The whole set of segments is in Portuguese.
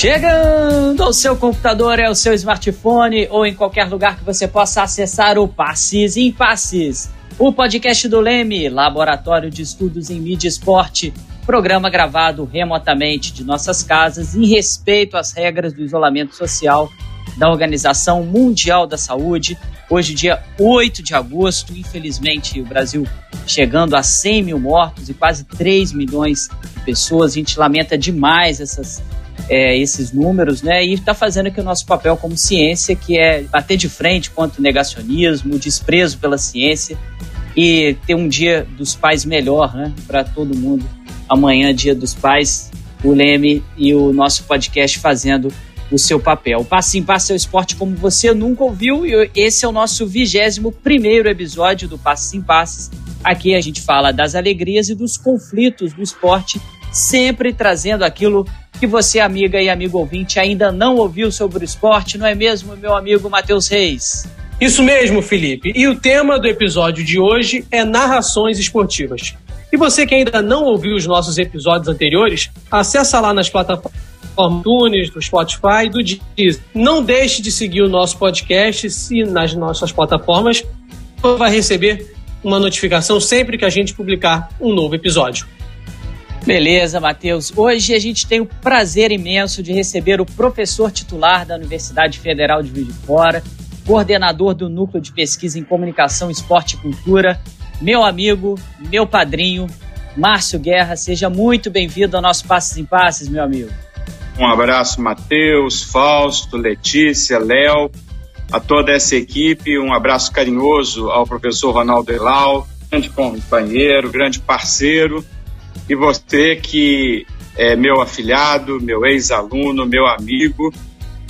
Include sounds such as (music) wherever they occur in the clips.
Chegando ao seu computador, ao seu smartphone ou em qualquer lugar que você possa acessar o Passes em Passes, o podcast do Leme, Laboratório de Estudos em Mídia e Esporte, programa gravado remotamente de nossas casas em respeito às regras do isolamento social da Organização Mundial da Saúde. Hoje, dia 8 de agosto, infelizmente, o Brasil chegando a 100 mil mortos e quase 3 milhões de pessoas. A gente lamenta demais essas é, esses números, né? E está fazendo aqui o nosso papel como ciência, que é bater de frente contra o negacionismo, o desprezo pela ciência e ter um dia dos pais melhor, né? Para todo mundo. Amanhã, dia dos pais, o Leme e o nosso podcast fazendo o seu papel. Passe em Passe é o esporte como você nunca ouviu e esse é o nosso vigésimo primeiro episódio do Passe em Passes. Aqui a gente fala das alegrias e dos conflitos do esporte, sempre trazendo aquilo que você, amiga e amigo ouvinte, ainda não ouviu sobre o esporte, não é mesmo, meu amigo Matheus Reis? Isso mesmo, Felipe. E o tema do episódio de hoje é narrações esportivas. E você que ainda não ouviu os nossos episódios anteriores, acessa lá nas plataformas Tunes, do Spotify, do Deezer. Não deixe de seguir o nosso podcast e nas nossas plataformas. Você vai receber uma notificação sempre que a gente publicar um novo episódio. Beleza, Matheus. Hoje a gente tem o prazer imenso de receber o professor titular da Universidade Federal de Juiz de Fora, coordenador do Núcleo de Pesquisa em Comunicação, Esporte e Cultura, meu amigo, meu padrinho, Márcio Guerra. Seja muito bem-vindo ao nosso Passes em Passes, meu amigo. Um abraço, Matheus, Fausto, Letícia, Léo, a toda essa equipe. Um abraço carinhoso ao professor Ronaldo Elau, grande companheiro, grande parceiro e você que é meu afilhado, meu ex-aluno, meu amigo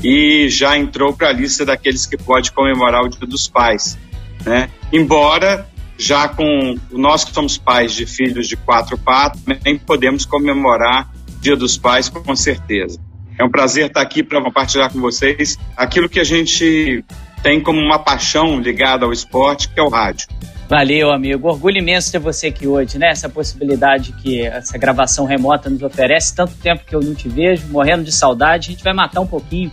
e já entrou para a lista daqueles que pode comemorar o Dia dos Pais, né? Embora já com nós que somos pais de filhos de quatro patos, nem podemos comemorar o Dia dos Pais com certeza. É um prazer estar aqui para compartilhar com vocês aquilo que a gente tem como uma paixão ligada ao esporte, que é o rádio. Valeu, amigo. Orgulho imenso ter você aqui hoje, né? Essa possibilidade que essa gravação remota nos oferece. Tanto tempo que eu não te vejo, morrendo de saudade. A gente vai matar um pouquinho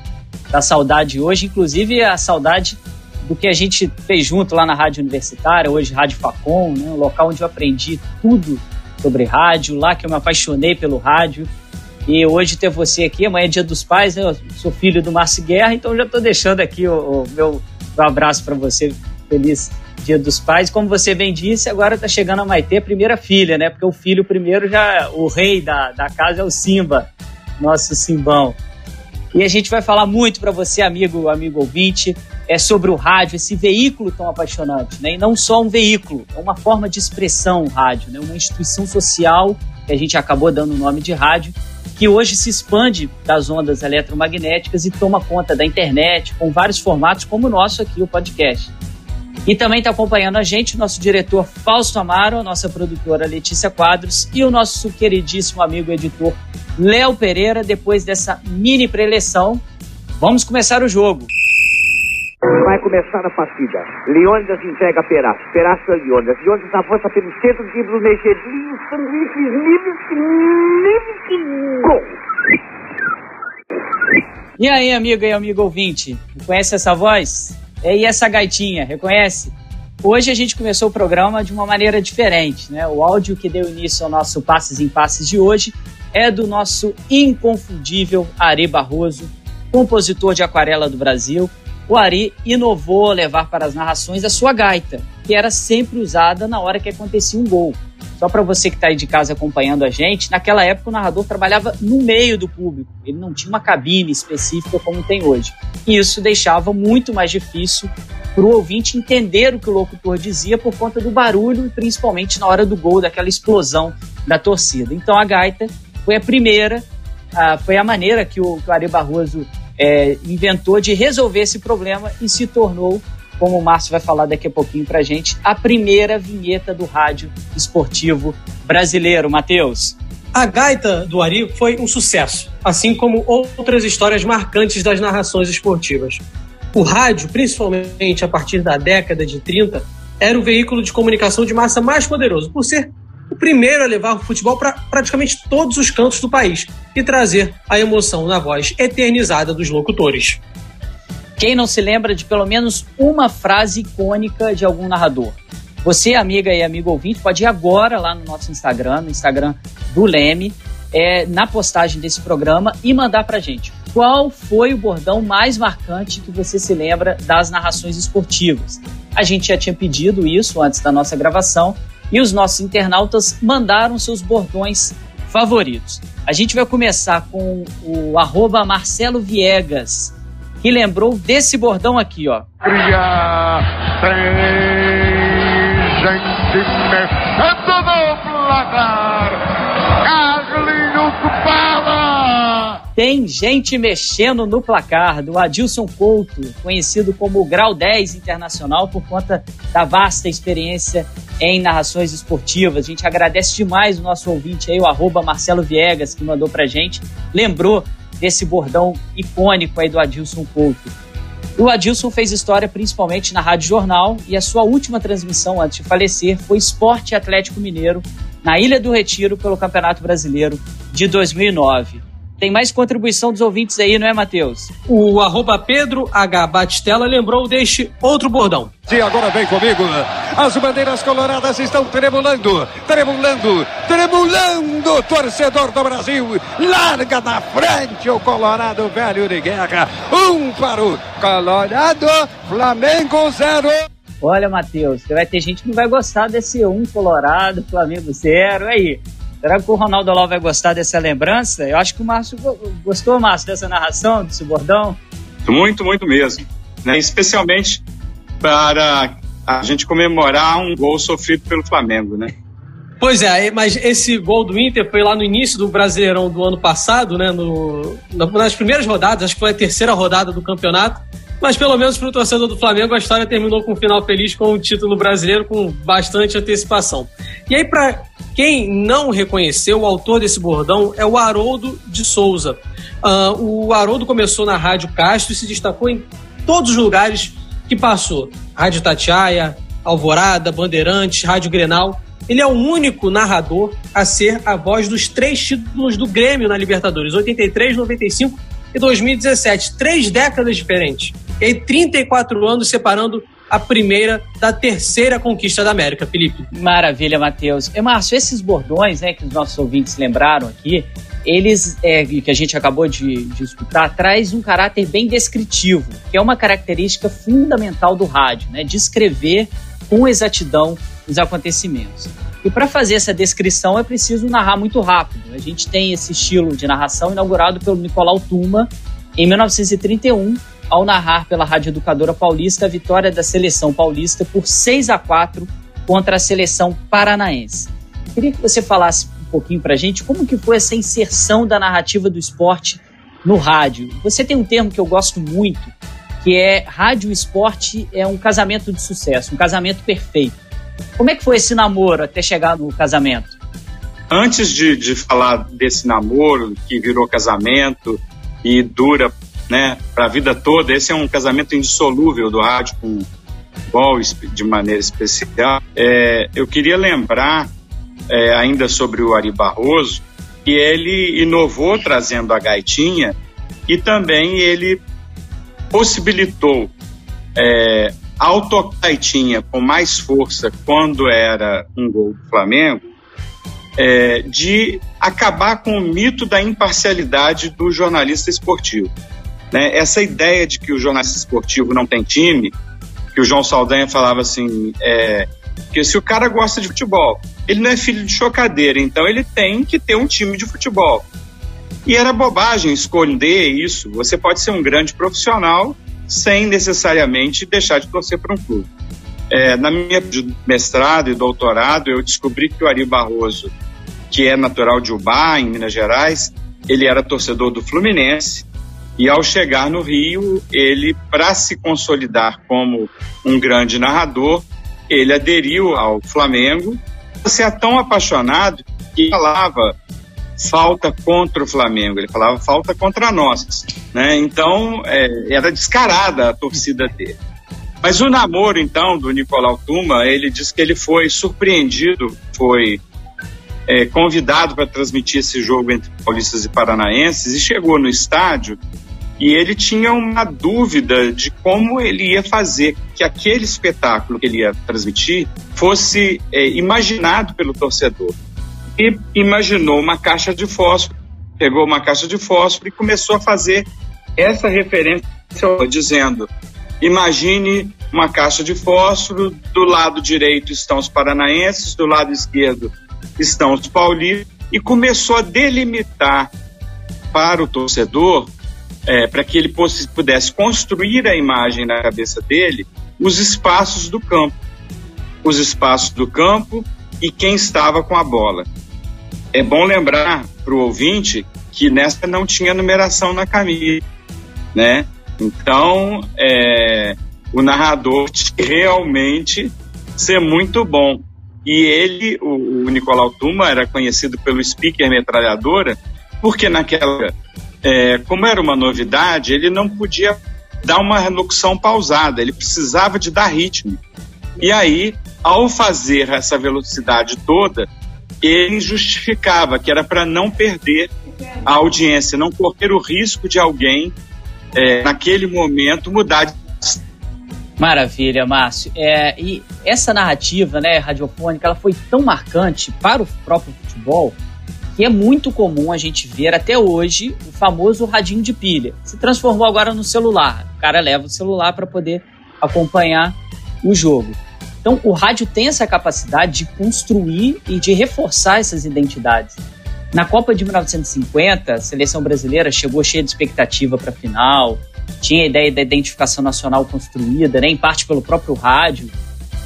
da saudade hoje, inclusive a saudade do que a gente fez junto lá na Rádio Universitária, hoje Rádio Facom, né? um local onde eu aprendi tudo sobre rádio, lá que eu me apaixonei pelo rádio. E hoje ter você aqui, amanhã é dia dos pais, né? Eu sou filho do Márcio Guerra, então já estou deixando aqui o, o meu, meu abraço para você. Feliz Dia dos Pais. Como você bem disse, agora está chegando a Maitê, a primeira filha, né? Porque o filho primeiro já, o rei da, da casa é o Simba, nosso Simbão. E a gente vai falar muito para você, amigo, amigo ouvinte, é sobre o rádio, esse veículo tão apaixonante, né? E não só um veículo, é uma forma de expressão o rádio, né? Uma instituição social que a gente acabou dando o nome de rádio, que hoje se expande das ondas eletromagnéticas e toma conta da internet com vários formatos, como o nosso aqui, o podcast. E também está acompanhando a gente o nosso diretor Fausto Amaro, a nossa produtora Letícia Quadros e o nosso queridíssimo amigo editor Léo Pereira. Depois dessa mini preleção, vamos começar o jogo. Vai começar a partida. Leônidas entrega Peraz. Peraz para Leônidas. Leônidas avança pelo centro, dribla o Negelinho, sanduíches, livres, gol! E aí, amigo e amigo ouvinte, conhece essa voz? É, e essa gaitinha, reconhece? Hoje a gente começou o programa de uma maneira diferente, né? O áudio que deu início ao nosso Passes em Passes de hoje é do nosso inconfundível Ari Barroso, compositor de aquarela do Brasil. O Ari inovou levar para as narrações a sua gaita, que era sempre usada na hora que acontecia um gol. Só para você que está aí de casa acompanhando a gente, naquela época o narrador trabalhava no meio do público, ele não tinha uma cabine específica como tem hoje. E isso deixava muito mais difícil para o ouvinte entender o que o locutor dizia por conta do barulho, principalmente na hora do gol, daquela explosão da torcida. Então a gaita foi a primeira, foi a maneira que o Ari Barroso é, inventou de resolver esse problema e se tornou como o Márcio vai falar daqui a pouquinho pra gente, a primeira vinheta do rádio esportivo brasileiro. Matheus. A gaita do Ari foi um sucesso, assim como outras histórias marcantes das narrações esportivas. O rádio, principalmente a partir da década de 30, era o veículo de comunicação de massa mais poderoso, por ser o primeiro a levar o futebol para praticamente todos os cantos do país e trazer a emoção na voz eternizada dos locutores. Quem não se lembra de pelo menos uma frase icônica de algum narrador? Você, amiga e amigo ouvinte, pode ir agora lá no nosso Instagram, no Instagram do Leme, é, na postagem desse programa e mandar pra gente. Qual foi o bordão mais marcante que você se lembra das narrações esportivas? A gente já tinha pedido isso antes da nossa gravação e os nossos internautas mandaram seus bordões favoritos. A gente vai começar com o arroba Marcelo Viegas, que lembrou desse bordão aqui, ó. Cria, tem gente Tem gente mexendo no placar do Adilson Couto, conhecido como Grau 10 Internacional por conta da vasta experiência em narrações esportivas. A gente agradece demais o nosso ouvinte aí, o arroba Marcelo Viegas, que mandou pra gente. Lembrou desse bordão icônico aí do Adilson Couto. O Adilson fez história principalmente na Rádio Jornal e a sua última transmissão antes de falecer foi Esporte Atlético Mineiro na Ilha do Retiro pelo Campeonato Brasileiro de 2009. Tem mais contribuição dos ouvintes aí, não é, Matheus? O arroba Pedro H. Batistella lembrou deste outro bordão. E agora vem comigo. As bandeiras coloradas estão tremulando, tremulando, tremulando. Torcedor do Brasil, larga na frente o Colorado velho de guerra. Um para o Colorado, Flamengo zero. Olha, Matheus, vai ter gente que não vai gostar desse um Colorado, Flamengo zero. Aí, Será que o Ronaldo Aló vai gostar dessa lembrança? Eu acho que o Márcio gostou, Márcio, dessa narração, desse bordão. Muito, muito mesmo. Né? Especialmente para a gente comemorar um gol sofrido pelo Flamengo, né? Pois é, mas esse gol do Inter foi lá no início do Brasileirão do ano passado, né? No, nas primeiras rodadas, acho que foi a terceira rodada do campeonato. Mas pelo menos para o torcedor do Flamengo, a história terminou com um final feliz com o título brasileiro com bastante antecipação. E aí, para quem não reconheceu, o autor desse bordão é o Haroldo de Souza. Uh, o Haroldo começou na Rádio Castro e se destacou em todos os lugares que passou. Rádio Tatiaia, Alvorada, Bandeirantes, Rádio Grenal. Ele é o único narrador a ser a voz dos três títulos do Grêmio na Libertadores, 83, 95 e 2017. Três décadas diferentes. E aí, 34 anos separando a primeira da terceira conquista da América, Felipe. Maravilha, Matheus. E, Márcio, esses bordões né, que os nossos ouvintes lembraram aqui, eles, é, que a gente acabou de, de escutar, traz um caráter bem descritivo, que é uma característica fundamental do rádio, né? Descrever com exatidão os acontecimentos. E para fazer essa descrição é preciso narrar muito rápido. A gente tem esse estilo de narração inaugurado pelo Nicolau Tuma em 1931 ao narrar pela Rádio Educadora Paulista a vitória da seleção paulista por 6 a 4 contra a seleção paranaense. Queria que você falasse um pouquinho para a gente como que foi essa inserção da narrativa do esporte no rádio. Você tem um termo que eu gosto muito, que é rádio esporte é um casamento de sucesso, um casamento perfeito. Como é que foi esse namoro até chegar no casamento? Antes de, de falar desse namoro que virou casamento e dura né, para a vida toda. Esse é um casamento indissolúvel do rádio com futebol de maneira especial. É, eu queria lembrar é, ainda sobre o Ari Barroso que ele inovou trazendo a gaitinha e também ele possibilitou é, ao gaitinha com mais força quando era um gol do Flamengo, é, de acabar com o mito da imparcialidade do jornalista esportivo. Né? Essa ideia de que o jornalista esportivo não tem time, que o João Saldanha falava assim, é, que se o cara gosta de futebol, ele não é filho de chocadeira, então ele tem que ter um time de futebol. E era bobagem esconder isso. Você pode ser um grande profissional sem necessariamente deixar de torcer para um clube. É, na minha mestrado e doutorado, eu descobri que o Ari Barroso, que é natural de Ubá, em Minas Gerais, ele era torcedor do Fluminense e ao chegar no Rio, ele, para se consolidar como um grande narrador, ele aderiu ao Flamengo. Você é tão apaixonado que falava falta contra o Flamengo, ele falava falta contra nós. Né? Então, é, era descarada a torcida dele. Mas o namoro, então, do Nicolau Tuma, ele diz que ele foi surpreendido, foi é, convidado para transmitir esse jogo entre paulistas e paranaenses e chegou no estádio e ele tinha uma dúvida de como ele ia fazer que aquele espetáculo que ele ia transmitir fosse é, imaginado pelo torcedor. E imaginou uma caixa de fósforo, pegou uma caixa de fósforo e começou a fazer essa referência dizendo: imagine uma caixa de fósforo, do lado direito estão os paranaenses, do lado esquerdo estão os paulistas, e começou a delimitar para o torcedor é, para que ele pudesse construir a imagem na cabeça dele, os espaços do campo. Os espaços do campo e quem estava com a bola. É bom lembrar para o ouvinte que nessa não tinha numeração na camisa, né? Então, é, o narrador tinha realmente ser muito bom. E ele, o, o Nicolau Tuma, era conhecido pelo speaker metralhadora, porque naquela é, como era uma novidade, ele não podia dar uma locução pausada, ele precisava de dar ritmo. E aí, ao fazer essa velocidade toda, ele justificava que era para não perder a audiência, não correr o risco de alguém, é, naquele momento, mudar de. Maravilha, Márcio. É, e essa narrativa né, radiofônica ela foi tão marcante para o próprio futebol que é muito comum a gente ver até hoje o famoso radinho de pilha. Se transformou agora no celular. O cara leva o celular para poder acompanhar o jogo. Então, o rádio tem essa capacidade de construir e de reforçar essas identidades. Na Copa de 1950, a seleção brasileira chegou cheia de expectativa para a final, tinha a ideia da identificação nacional construída, né, em parte pelo próprio rádio.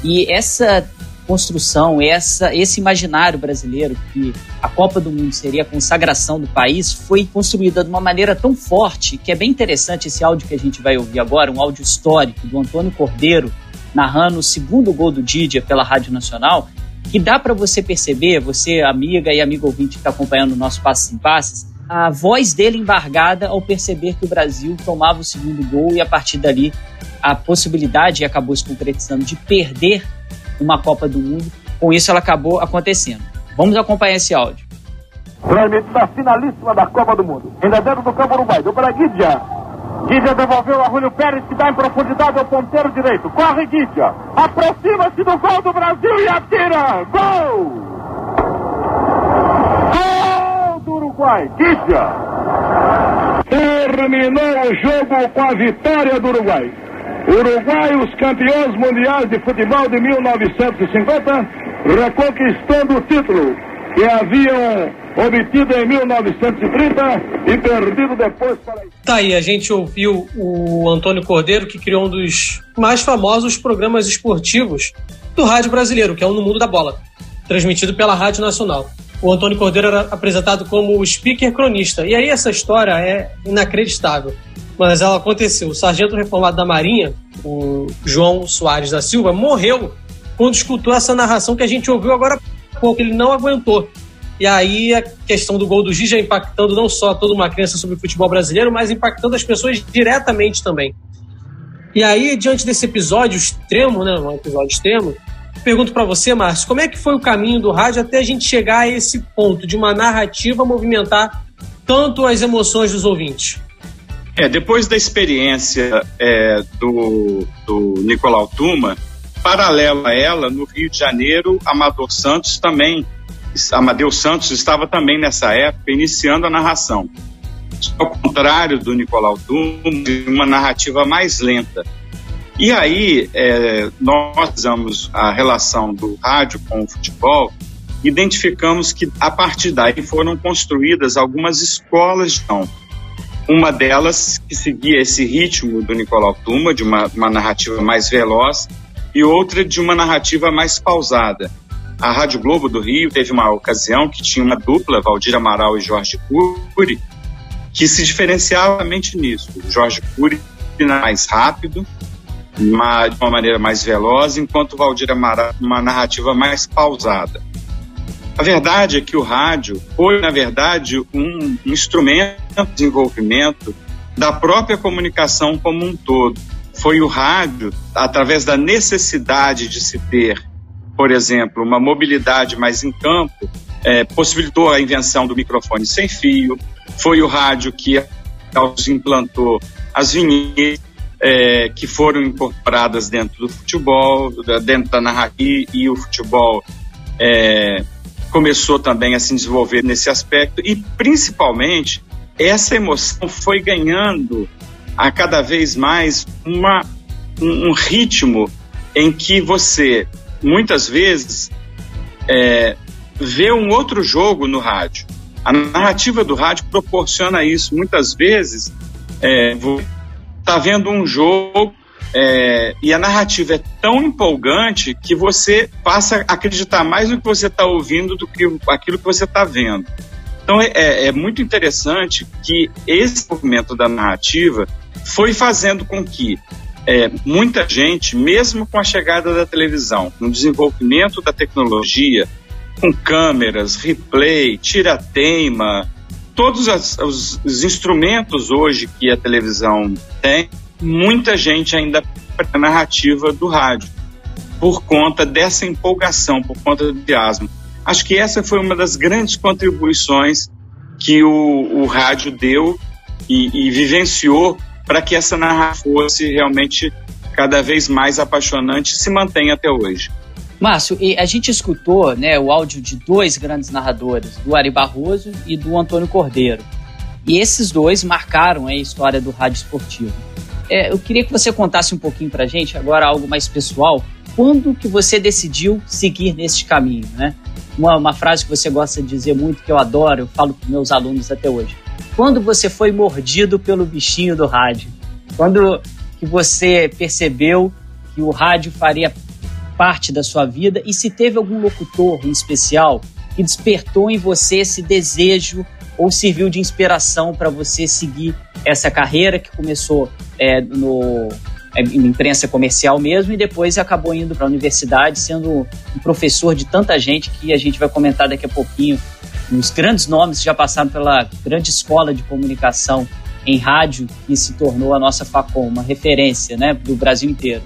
E essa construção, essa, esse imaginário brasileiro que a Copa do Mundo seria a consagração do país foi construída de uma maneira tão forte que é bem interessante esse áudio que a gente vai ouvir agora, um áudio histórico do Antônio Cordeiro narrando o segundo gol do Didia pela Rádio Nacional, que dá para você perceber, você amiga e amigo ouvinte que está acompanhando o nosso Passos em Passes, a voz dele embargada ao perceber que o Brasil tomava o segundo gol e a partir dali a possibilidade acabou se concretizando de perder uma Copa do Mundo. Com isso, ela acabou acontecendo. Vamos acompanhar esse áudio. Transmitida finalíssima da Copa do Mundo. Ainda dentro do campo Uruguai, do Guidia. Guidia devolveu a Julio Pérez, que dá em profundidade ao ponteiro direito. Corre Guidia. Aproxima-se do gol do Brasil e atira. Gol! Gol do Uruguai. Guidia. Terminou o jogo com a vitória do Uruguai. Uruguai, os campeões mundiais de futebol de 1950, reconquistando o título que haviam obtido em 1930 e perdido depois para. Tá aí, a gente ouviu o Antônio Cordeiro, que criou um dos mais famosos programas esportivos do rádio brasileiro, que é o No Mundo da Bola, transmitido pela Rádio Nacional. O Antônio Cordeiro era apresentado como o speaker cronista. E aí essa história é inacreditável mas ela aconteceu. O sargento reformado da Marinha, o João Soares da Silva, morreu quando escutou essa narração que a gente ouviu agora há pouco. Ele não aguentou. E aí a questão do gol do Gigi impactando não só toda uma crença sobre o futebol brasileiro, mas impactando as pessoas diretamente também. E aí, diante desse episódio extremo, né, um episódio extremo, pergunto para você, Márcio, como é que foi o caminho do rádio até a gente chegar a esse ponto de uma narrativa movimentar tanto as emoções dos ouvintes? É, depois da experiência é, do, do Nicolau Tuma, paralela a ela, no Rio de Janeiro, Amador Santos também, Amadeu Santos estava também nessa época iniciando a narração. Ao contrário do Nicolau Tuma, uma narrativa mais lenta. E aí, é, nós usamos a relação do rádio com o futebol, identificamos que a partir daí foram construídas algumas escolas de som uma delas que seguia esse ritmo do Nicolau Tuma, de uma, uma narrativa mais veloz, e outra de uma narrativa mais pausada. A Rádio Globo do Rio teve uma ocasião que tinha uma dupla, Valdir Amaral e Jorge Cury, que se diferenciava realmente nisso. Jorge Cury mais rápido, uma, de uma maneira mais veloz, enquanto o Valdir Amaral uma narrativa mais pausada. A verdade é que o rádio foi, na verdade, um instrumento de desenvolvimento da própria comunicação como um todo. Foi o rádio, através da necessidade de se ter, por exemplo, uma mobilidade mais em campo, é, possibilitou a invenção do microfone sem fio, foi o rádio que implantou as vinhetas é, que foram incorporadas dentro do futebol, dentro da narrativa e o futebol é, começou também a se desenvolver nesse aspecto e principalmente essa emoção foi ganhando a cada vez mais uma, um, um ritmo em que você muitas vezes é, vê um outro jogo no rádio. A narrativa do rádio proporciona isso. Muitas vezes é, está vendo um jogo é, e a narrativa é tão empolgante que você passa a acreditar mais no que você está ouvindo do que aquilo que você está vendo. Então é, é, é, muito interessante que esse movimento da narrativa foi fazendo com que é, muita gente, mesmo com a chegada da televisão, no desenvolvimento da tecnologia, com câmeras, replay, tira-teima, todos as, os, os, instrumentos hoje que a televisão tem, muita gente ainda a narrativa do rádio, por conta dessa empolgação, por conta do entusiasmo. Acho que essa foi uma das grandes contribuições que o, o rádio deu e, e vivenciou para que essa narrativa fosse realmente cada vez mais apaixonante e se mantenha até hoje. Márcio, a gente escutou né, o áudio de dois grandes narradores, do Ari Barroso e do Antônio Cordeiro. E esses dois marcaram a história do rádio esportivo. É, eu queria que você contasse um pouquinho para gente, agora algo mais pessoal, quando que você decidiu seguir nesse caminho, né? Uma, uma frase que você gosta de dizer muito, que eu adoro, eu falo para meus alunos até hoje. Quando você foi mordido pelo bichinho do rádio? Quando que você percebeu que o rádio faria parte da sua vida e se teve algum locutor em especial que despertou em você esse desejo ou serviu de inspiração para você seguir essa carreira que começou é, no é, imprensa comercial mesmo e depois acabou indo para a universidade sendo um professor de tanta gente que a gente vai comentar daqui a pouquinho os grandes nomes que já passaram pela grande escola de comunicação em rádio que se tornou a nossa Facom, uma referência né, do Brasil inteiro.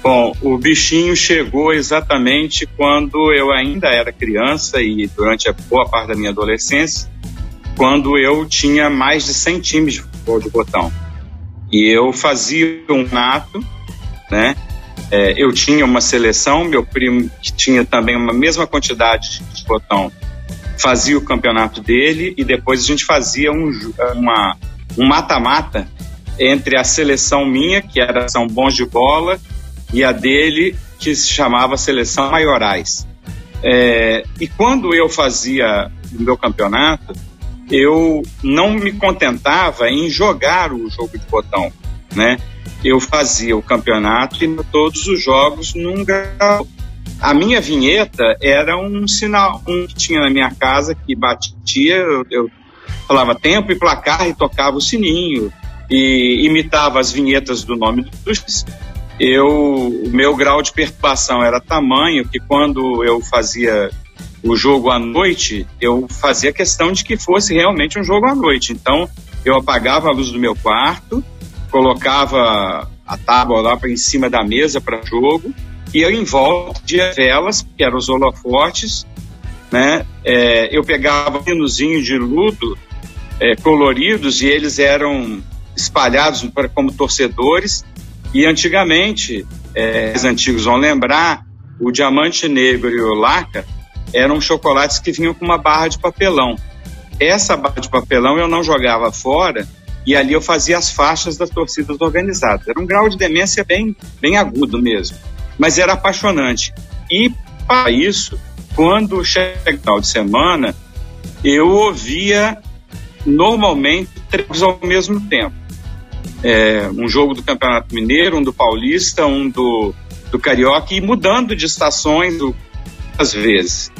Bom, o bichinho chegou exatamente quando eu ainda era criança e durante a boa parte da minha adolescência, quando eu tinha mais de 100 times de futebol de botão. E eu fazia um nato, né? É, eu tinha uma seleção, meu primo que tinha também uma mesma quantidade de botão fazia o campeonato dele e depois a gente fazia um uma, um mata-mata entre a seleção minha, que era São Bons de Bola, e a dele, que se chamava Seleção Maiorais. É, e quando eu fazia o meu campeonato, eu não me contentava em jogar o jogo de botão, né? Eu fazia o campeonato e todos os jogos num grau. A minha vinheta era um sinal, um que tinha na minha casa que batia, eu, eu falava tempo e placar e tocava o sininho e imitava as vinhetas do nome dos eu o meu grau de perturbação era tamanho que quando eu fazia o jogo à noite, eu fazia questão de que fosse realmente um jogo à noite. Então, eu apagava a luz do meu quarto, colocava a tábua lá em cima da mesa para jogo, e eu em volta de velas, que eram os holofortes, né? É, eu pegava pinozinho de ludo é, coloridos e eles eram espalhados como torcedores e antigamente, é, os antigos vão lembrar, o diamante negro e o laca eram chocolates que vinham com uma barra de papelão. Essa barra de papelão eu não jogava fora e ali eu fazia as faixas das torcidas organizadas. Era um grau de demência bem, bem agudo mesmo, mas era apaixonante. E para isso, quando chega o final de semana, eu ouvia normalmente três ao mesmo tempo é, um jogo do Campeonato Mineiro, um do Paulista, um do, do Carioca, e mudando de estações às vezes.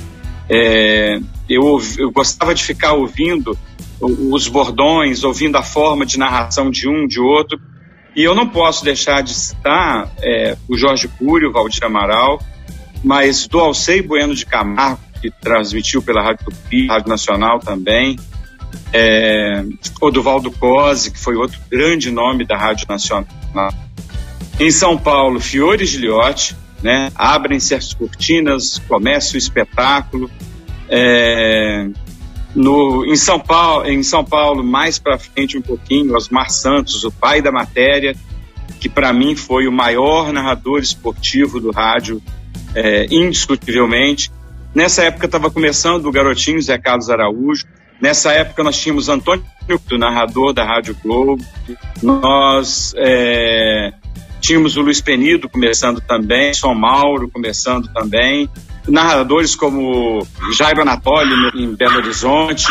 É, eu, eu gostava de ficar ouvindo os bordões, ouvindo a forma de narração de um, de outro, e eu não posso deixar de citar é, o Jorge Cury, o Valdir Amaral, mas do Alcei Bueno de Camargo, que transmitiu pela Rádio Tupi, Rádio Nacional também, é, Oduvaldo Cosi, que foi outro grande nome da Rádio Nacional. Em São Paulo, Fiore Giliotti, né? Abrem-se as cortinas, começa o espetáculo. É, no, em, São Paulo, em São Paulo, mais para frente um pouquinho, Osmar Santos, o pai da matéria, que para mim foi o maior narrador esportivo do rádio, é, indiscutivelmente. Nessa época estava começando o garotinho Zé Carlos Araújo. Nessa época nós tínhamos Antônio, narrador da Rádio Globo. Nós é, tínhamos o Luiz Penido começando também, São Mauro começando também. Narradores como Jairo Anatólio em Belo Horizonte.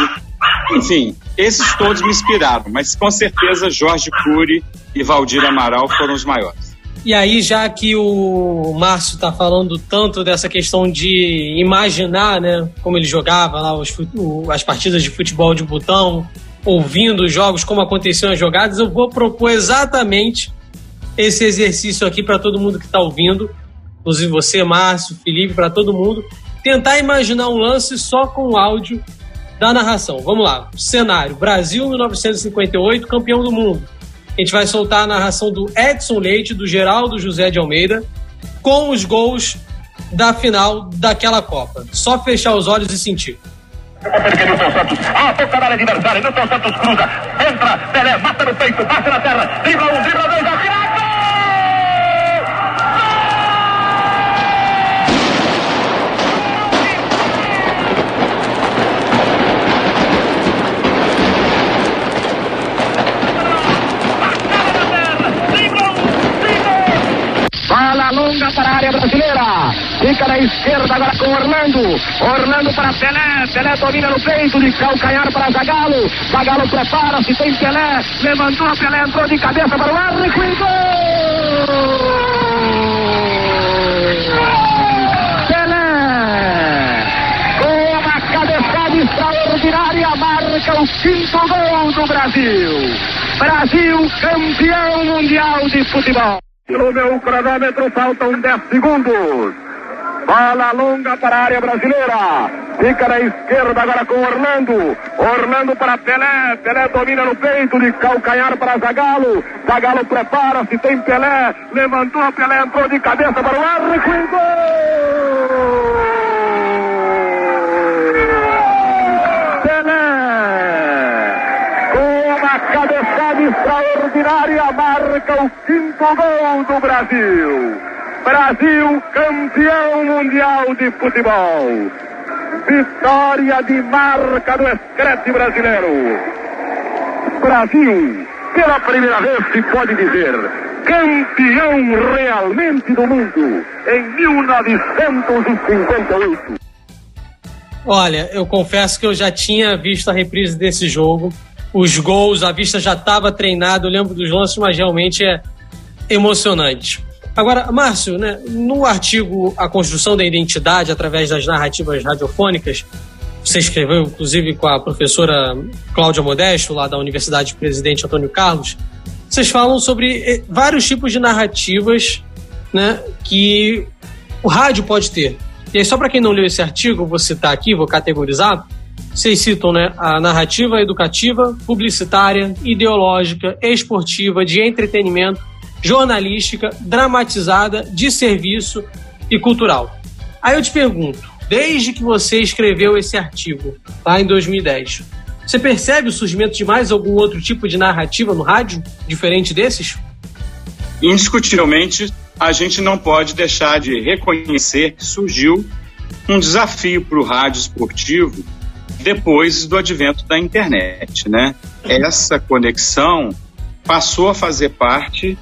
Enfim, esses todos me inspiraram, mas com certeza Jorge Cury e Valdir Amaral foram os maiores. E aí, já que o Márcio está falando tanto dessa questão de imaginar, né, como ele jogava lá os, as partidas de futebol de botão, ouvindo os jogos, como aconteciam as jogadas, eu vou propor exatamente esse exercício aqui para todo mundo que está ouvindo, inclusive você, Márcio, Felipe, para todo mundo, tentar imaginar um lance só com o áudio da narração. Vamos lá. Cenário: Brasil 1958, campeão do mundo. A gente vai soltar a narração do Edson Leite, do Geraldo José de Almeida, com os gols da final daquela Copa. Só fechar os olhos e sentir. Nilton Santos, a boca da área adversária, Santos cruza, entra, Pelé, mata no peito, bate na terra, dribla um, dribla dois, atira, longa para a área brasileira. Fica na esquerda agora com Orlando. Orlando para Pelé. Pelé domina no peito de calcanhar para Zagalo. Zagalo prepara-se, tem Pelé. Levantou a Pelé, entrou de cabeça para o árbitro e gol! Extraordinária, marca o quinto gol do Brasil. Brasil campeão mundial de futebol. No meu cronômetro faltam 10 segundos. Bola longa para a área brasileira. Fica na esquerda agora com Orlando. Orlando para Pelé. Pelé domina no peito de calcanhar para Zagalo. Zagalo prepara-se, tem Pelé. Levantou, Pelé entrou de cabeça para o árbitro e gol! cabeçada extraordinária marca o quinto gol do Brasil. Brasil campeão mundial de futebol. Vitória de marca do escrete brasileiro. Brasil, pela primeira vez se pode dizer, campeão realmente do mundo em 1958. Olha, eu confesso que eu já tinha visto a reprise desse jogo os gols, a vista já estava treinada, eu lembro dos lances, mas realmente é emocionante. Agora, Márcio, né, no artigo A Construção da Identidade através das narrativas radiofônicas, você escreveu inclusive com a professora Cláudia Modesto, lá da Universidade Presidente Antônio Carlos, vocês falam sobre eh, vários tipos de narrativas né, que o rádio pode ter. E aí, só para quem não leu esse artigo, vou citar aqui, vou categorizar. Vocês citam né, a narrativa educativa, publicitária, ideológica, esportiva, de entretenimento, jornalística, dramatizada, de serviço e cultural. Aí eu te pergunto, desde que você escreveu esse artigo, lá em 2010, você percebe o surgimento de mais algum outro tipo de narrativa no rádio, diferente desses? Indiscutivelmente, a gente não pode deixar de reconhecer que surgiu um desafio para o rádio esportivo depois do advento da internet, né? Essa conexão passou a fazer parte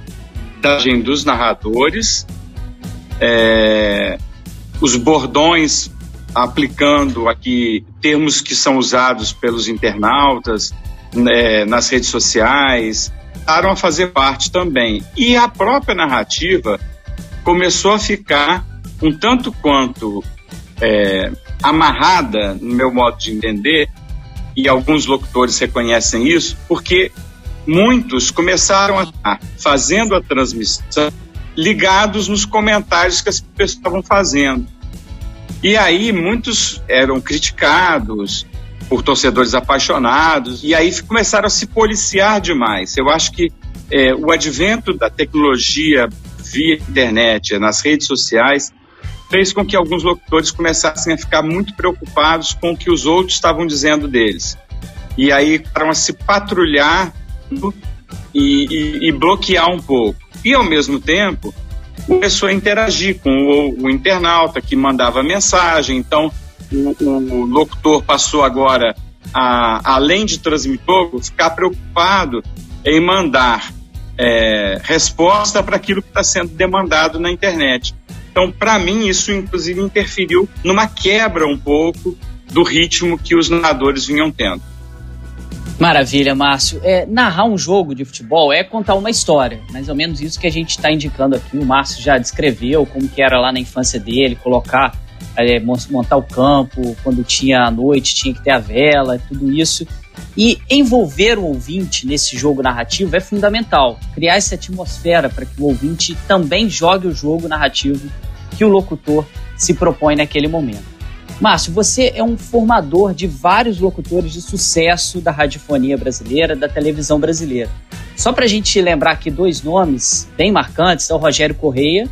da agenda dos narradores, é, os bordões aplicando aqui termos que são usados pelos internautas né, nas redes sociais, passaram a fazer parte também. E a própria narrativa começou a ficar um tanto quanto é, amarrada, no meu modo de entender, e alguns locutores reconhecem isso, porque muitos começaram a estar fazendo a transmissão ligados nos comentários que as pessoas estavam fazendo. E aí muitos eram criticados por torcedores apaixonados, e aí começaram a se policiar demais. Eu acho que é, o advento da tecnologia via internet, nas redes sociais, fez com que alguns locutores começassem a ficar muito preocupados com o que os outros estavam dizendo deles. E aí para se patrulhar e, e, e, bloquear um pouco. E ao mesmo tempo começou a interagir com o, o internauta que mandava mensagem. Então o, o locutor passou agora a, além de transmitir, ficar preocupado em mandar é, resposta para aquilo que está sendo demandado na internet. Então, para mim, isso inclusive interferiu numa quebra um pouco do ritmo que os narradores vinham tendo. Maravilha, Márcio. É, narrar um jogo de futebol é contar uma história, mais ou menos isso que a gente está indicando aqui. O Márcio já descreveu como que era lá na infância dele, colocar, é, montar o campo, quando tinha a noite, tinha que ter a vela, tudo isso. E envolver o ouvinte nesse jogo narrativo é fundamental. Criar essa atmosfera para que o ouvinte também jogue o jogo narrativo que o locutor se propõe naquele momento. Márcio, você é um formador de vários locutores de sucesso da radiofonia brasileira, da televisão brasileira. Só para a gente lembrar aqui dois nomes bem marcantes, é o Rogério Correia,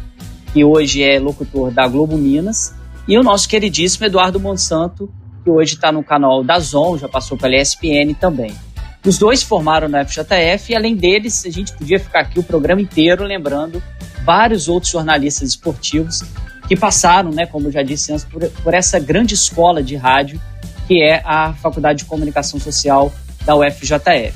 que hoje é locutor da Globo Minas, e o nosso queridíssimo Eduardo Monsanto, que hoje está no canal da Zon, já passou pela ESPN também. Os dois formaram na FJF e, além deles, a gente podia ficar aqui o programa inteiro lembrando vários outros jornalistas esportivos que passaram, né, como eu já disse antes, por, por essa grande escola de rádio que é a Faculdade de Comunicação Social da UFJF.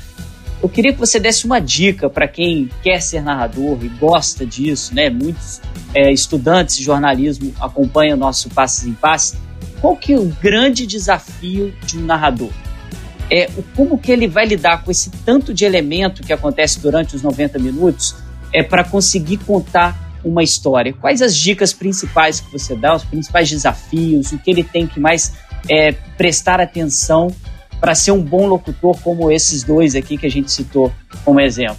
Eu queria que você desse uma dica para quem quer ser narrador e gosta disso, né? Muitos é, estudantes de jornalismo acompanham o nosso Passes em Passes. Qual que é o grande desafio de um narrador? É como que ele vai lidar com esse tanto de elemento que acontece durante os 90 minutos é para conseguir contar uma história. Quais as dicas principais que você dá, os principais desafios, o que ele tem que mais é, prestar atenção para ser um bom locutor como esses dois aqui que a gente citou como exemplo?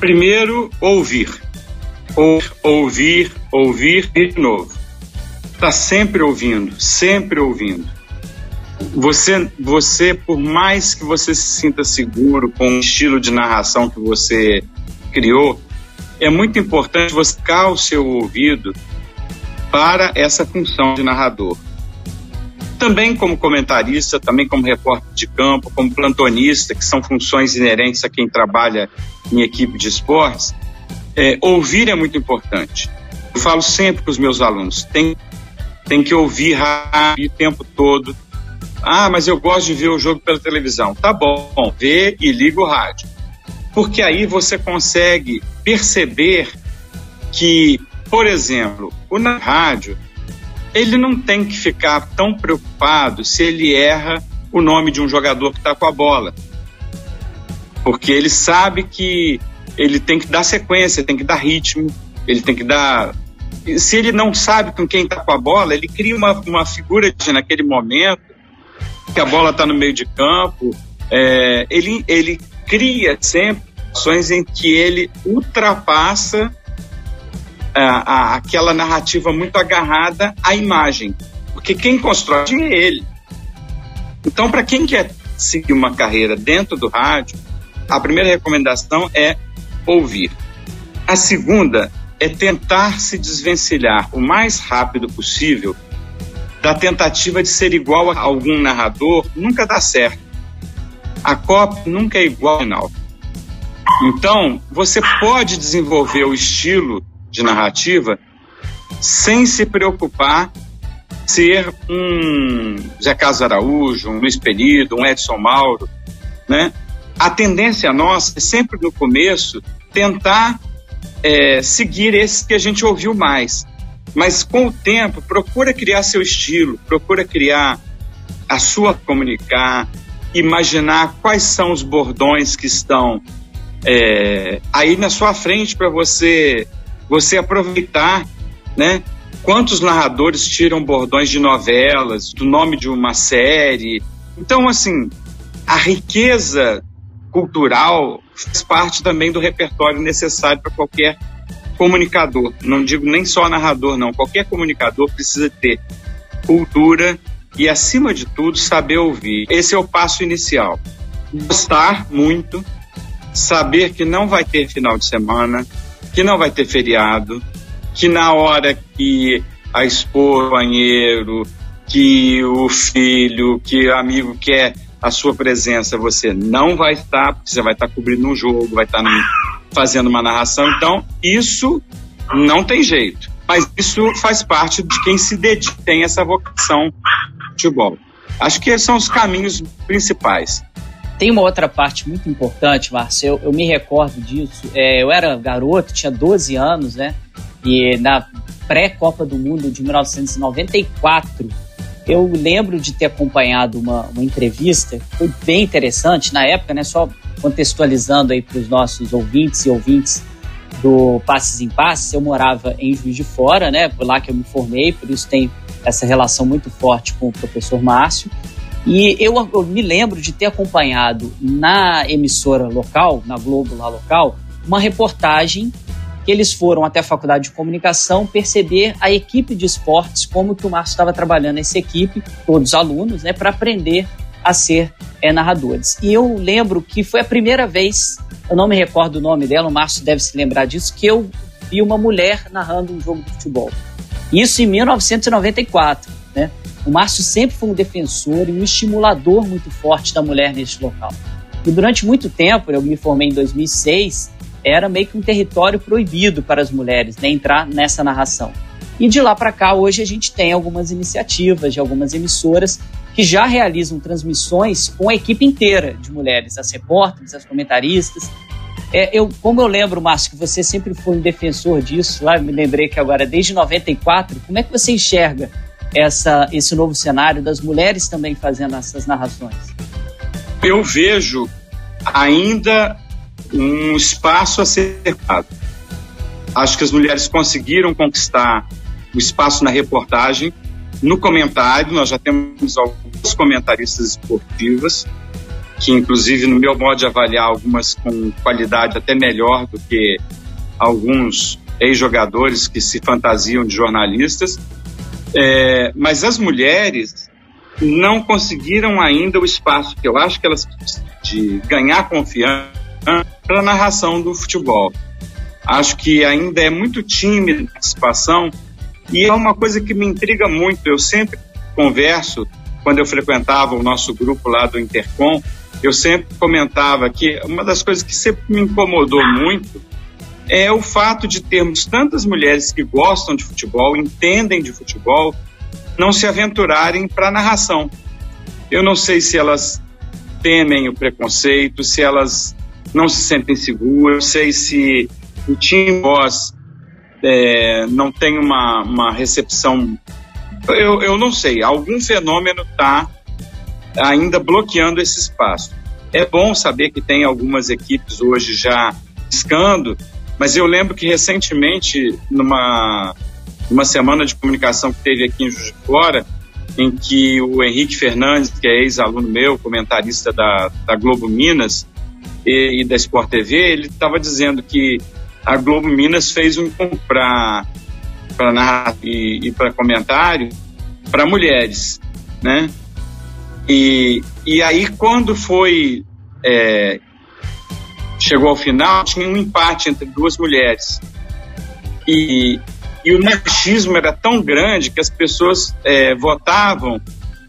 Primeiro, ouvir. Ou, ouvir, ouvir e de novo. Está sempre ouvindo, sempre ouvindo. Você, você, por mais que você se sinta seguro com o estilo de narração que você criou, é muito importante você ficar o seu ouvido para essa função de narrador. Também como comentarista, também como repórter de campo, como plantonista, que são funções inerentes a quem trabalha em equipe de esportes, é, ouvir é muito importante. Eu falo sempre para os meus alunos, tem, tem que ouvir rádio o tempo todo. Ah, mas eu gosto de ver o jogo pela televisão. Tá bom, vê e liga o rádio porque aí você consegue perceber que, por exemplo, o na rádio, ele não tem que ficar tão preocupado se ele erra o nome de um jogador que está com a bola. Porque ele sabe que ele tem que dar sequência, tem que dar ritmo, ele tem que dar. Se ele não sabe com quem está com a bola, ele cria uma, uma figura de, naquele momento, que a bola está no meio de campo, é, ele, ele cria sempre situações em que ele ultrapassa é, a, aquela narrativa muito agarrada à imagem, porque quem constrói é ele. Então, para quem quer seguir uma carreira dentro do rádio, a primeira recomendação é ouvir. A segunda é tentar se desvencilhar o mais rápido possível da tentativa de ser igual a algum narrador, nunca dá certo. A cópia nunca é igual ao então, você pode desenvolver o estilo de narrativa sem se preocupar ser um Zé Carlos Araújo, um Luiz Penido, um Edson Mauro, né? A tendência nossa é sempre no começo tentar é, seguir esse que a gente ouviu mais. Mas com o tempo, procura criar seu estilo, procura criar a sua comunicar, imaginar quais são os bordões que estão é, aí na sua frente para você você aproveitar, né? Quantos narradores tiram bordões de novelas, do nome de uma série? Então, assim, a riqueza cultural faz parte também do repertório necessário para qualquer comunicador. Não digo nem só narrador, não. Qualquer comunicador precisa ter cultura e, acima de tudo, saber ouvir. Esse é o passo inicial. Gostar muito, saber que não vai ter final de semana, que não vai ter feriado, que na hora que a esposa, o banheiro, que o filho, que o amigo quer a sua presença, você não vai estar, porque você vai estar cobrindo um jogo, vai estar fazendo uma narração. Então, isso não tem jeito. Mas isso faz parte de quem se dedica, tem essa vocação de futebol. Acho que esses são os caminhos principais. Tem uma outra parte muito importante, Marcelo, eu, me recordo disso. É, eu era garoto, tinha 12 anos, né? E na pré-Copa do Mundo de 1994, eu lembro de ter acompanhado uma, uma entrevista, foi bem interessante na época, né? Só contextualizando aí para os nossos ouvintes e ouvintes do Passes em Passes, eu morava em Juiz de Fora, né? Por lá que eu me formei, por isso tem essa relação muito forte com o professor Márcio. E eu, eu, me lembro de ter acompanhado na emissora local, na Globo lá local, uma reportagem que eles foram até a faculdade de comunicação perceber a equipe de esportes, como que o Márcio estava trabalhando essa equipe, todos alunos, né, para aprender a ser é, narradores. E eu lembro que foi a primeira vez, eu não me recordo o nome dela, o Márcio deve se lembrar disso, que eu vi uma mulher narrando um jogo de futebol. Isso em 1994, né? O Márcio sempre foi um defensor e um estimulador muito forte da mulher neste local. E durante muito tempo, eu me formei em 2006, era meio que um território proibido para as mulheres né, entrar nessa narração. E de lá para cá, hoje a gente tem algumas iniciativas de algumas emissoras que já realizam transmissões com a equipe inteira de mulheres, as repórteres, as comentaristas. É, eu, como eu lembro, Márcio, que você sempre foi um defensor disso, lá me lembrei que agora, desde 94, como é que você enxerga essa, esse novo cenário das mulheres também fazendo essas narrações? Eu vejo ainda um espaço a ser dado. Acho que as mulheres conseguiram conquistar o espaço na reportagem, no comentário, nós já temos alguns comentaristas esportivas, que inclusive no meu modo de avaliar algumas com qualidade até melhor do que alguns ex-jogadores que se fantasiam de jornalistas, é, mas as mulheres não conseguiram ainda o espaço que eu acho que elas de ganhar confiança para a narração do futebol. Acho que ainda é muito tímida a participação e é uma coisa que me intriga muito. Eu sempre converso, quando eu frequentava o nosso grupo lá do Intercom, eu sempre comentava que uma das coisas que sempre me incomodou muito é o fato de termos tantas mulheres que gostam de futebol, entendem de futebol, não se aventurarem para a narração. Eu não sei se elas temem o preconceito, se elas não se sentem seguros. Eu sei se o time boss é, não tem uma, uma recepção. Eu, eu não sei, algum fenômeno está ainda bloqueando esse espaço. É bom saber que tem algumas equipes hoje já buscando, mas eu lembro que recentemente, numa, numa semana de comunicação que teve aqui em Juiz de Fora, em que o Henrique Fernandes, que é ex-aluno meu, comentarista da, da Globo Minas, e, e da Sport TV, ele estava dizendo que a Globo Minas fez um para para narrar e, e para comentário para mulheres, né? E, e aí quando foi é, chegou ao final tinha um empate entre duas mulheres e, e o machismo era tão grande que as pessoas é, votavam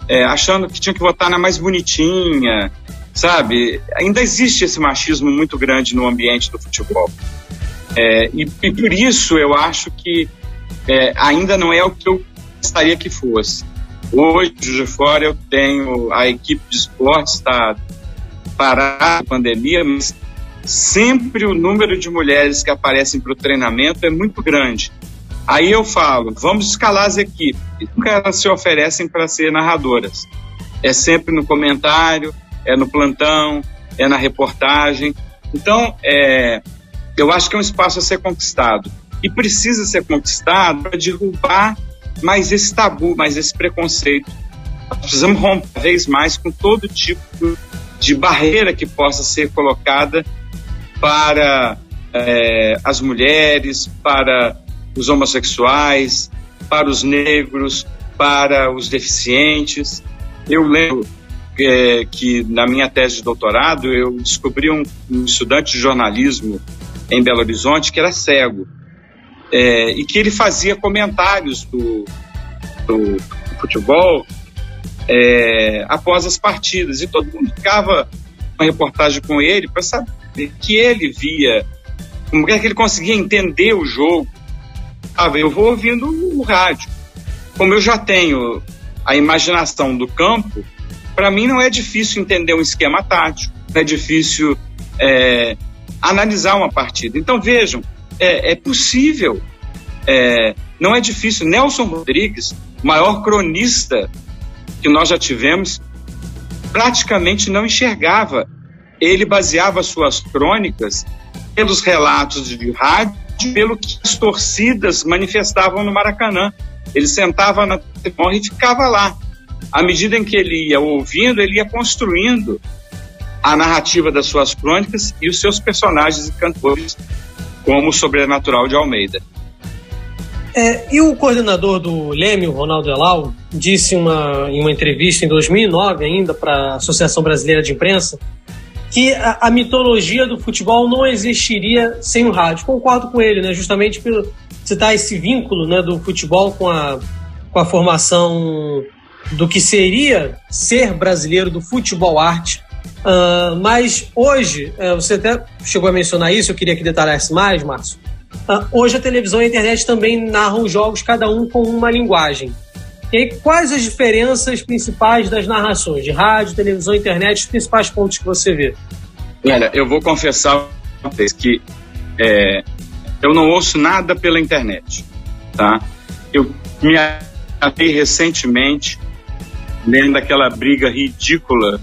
é, achando que tinha que votar na mais bonitinha, sabe? Ainda existe esse machismo muito grande no ambiente do futebol. É, e, e, por isso eu acho que é, ainda não é o que eu gostaria que fosse. Hoje, de fora, eu tenho a equipe de esportes está parada na pandemia, mas sempre o número de mulheres que aparecem para o treinamento é muito grande. Aí eu falo, vamos escalar as equipes. Nunca elas se oferecem para ser narradoras. É sempre no comentário, é no plantão, é na reportagem. Então, é, eu acho que é um espaço a ser conquistado. E precisa ser conquistado para derrubar mais esse tabu, mais esse preconceito. Precisamos romper vez mais com todo tipo de barreira que possa ser colocada para é, as mulheres, para os homossexuais, para os negros, para os deficientes. Eu lembro é, que na minha tese de doutorado eu descobri um, um, estudante de jornalismo em Belo Horizonte que era cego é, e que ele fazia comentários do, do futebol é, após as partidas. E todo mundo ficava uma reportagem com ele para saber que ele via, como é que ele conseguia entender o jogo. Ah, eu vou ouvindo o rádio. Como eu já tenho a imaginação do campo, para mim não é difícil entender um esquema tático, não é difícil é, analisar uma partida. Então vejam, é, é possível, é, não é difícil. Nelson Rodrigues, maior cronista que nós já tivemos, praticamente não enxergava. Ele baseava suas crônicas pelos relatos de rádio, pelo que as torcidas manifestavam no Maracanã. Ele sentava na tribuna e ficava lá. À medida em que ele ia ouvindo, ele ia construindo a narrativa das suas crônicas e os seus personagens e cantores, como o Sobrenatural de Almeida. É, e o coordenador do Leme, o Ronaldo Elal, disse uma, em uma entrevista em 2009 ainda para a Associação Brasileira de Imprensa que a, a, mitologia do futebol não existiria sem o rádio. Concordo com ele, né? justamente por citar esse vínculo né, do futebol com a, com a formação do que seria ser brasileiro do futebol arte. Uh, mas hoje, uh, você até chegou a mencionar isso, eu queria que detalhasse mais, Márcio. Uh, hoje a televisão e a internet também narram jogos, cada um com uma linguagem. E aí, quais as diferenças principais das narrações de rádio, televisão internet, os principais pontos que você vê? Olha, eu vou confessar que é, eu não ouço nada pela internet, tá? Eu me atei recentemente lendo aquela briga ridícula,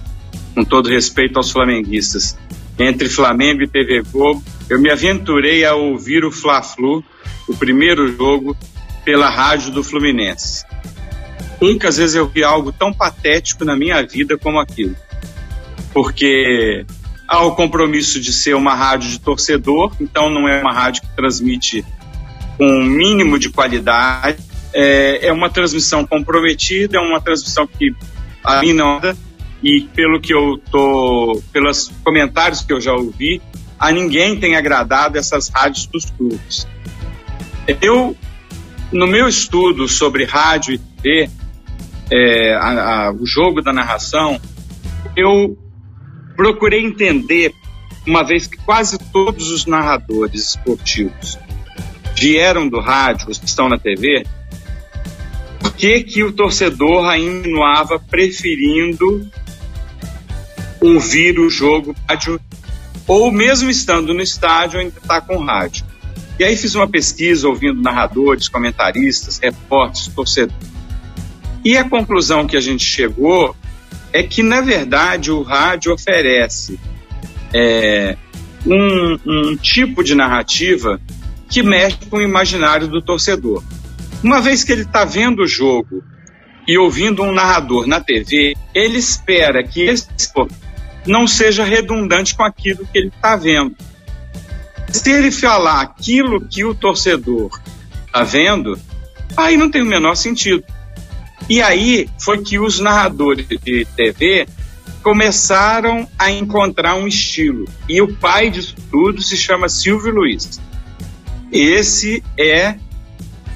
com todo respeito aos flamenguistas, entre Flamengo e TV Globo eu me aventurei a ouvir o Fla-Flu, o primeiro jogo, pela rádio do Fluminense. Poucas vezes eu vi algo tão patético na minha vida como aquilo. Porque há o compromisso de ser uma rádio de torcedor, então não é uma rádio que transmite com um mínimo de qualidade. É, é uma transmissão comprometida, é uma transmissão que a mim não e pelo que eu tô, pelos comentários que eu já ouvi, a ninguém tem agradado essas rádios dos clubes. Eu, no meu estudo sobre rádio e TV, é, a, a, o jogo da narração, eu procurei entender, uma vez que quase todos os narradores esportivos vieram do rádio, os que estão na TV, por que, que o torcedor ainda continuava preferindo ouvir o jogo rádio ou mesmo estando no estádio, ainda está com rádio. E aí fiz uma pesquisa ouvindo narradores, comentaristas, repórteres, torcedores. E a conclusão que a gente chegou é que, na verdade, o rádio oferece é, um, um tipo de narrativa que mexe com o imaginário do torcedor. Uma vez que ele está vendo o jogo e ouvindo um narrador na TV, ele espera que esse não seja redundante com aquilo que ele está vendo. Se ele falar aquilo que o torcedor está vendo, aí não tem o menor sentido. E aí foi que os narradores de TV começaram a encontrar um estilo. E o pai disso tudo se chama Silvio Luiz. Esse é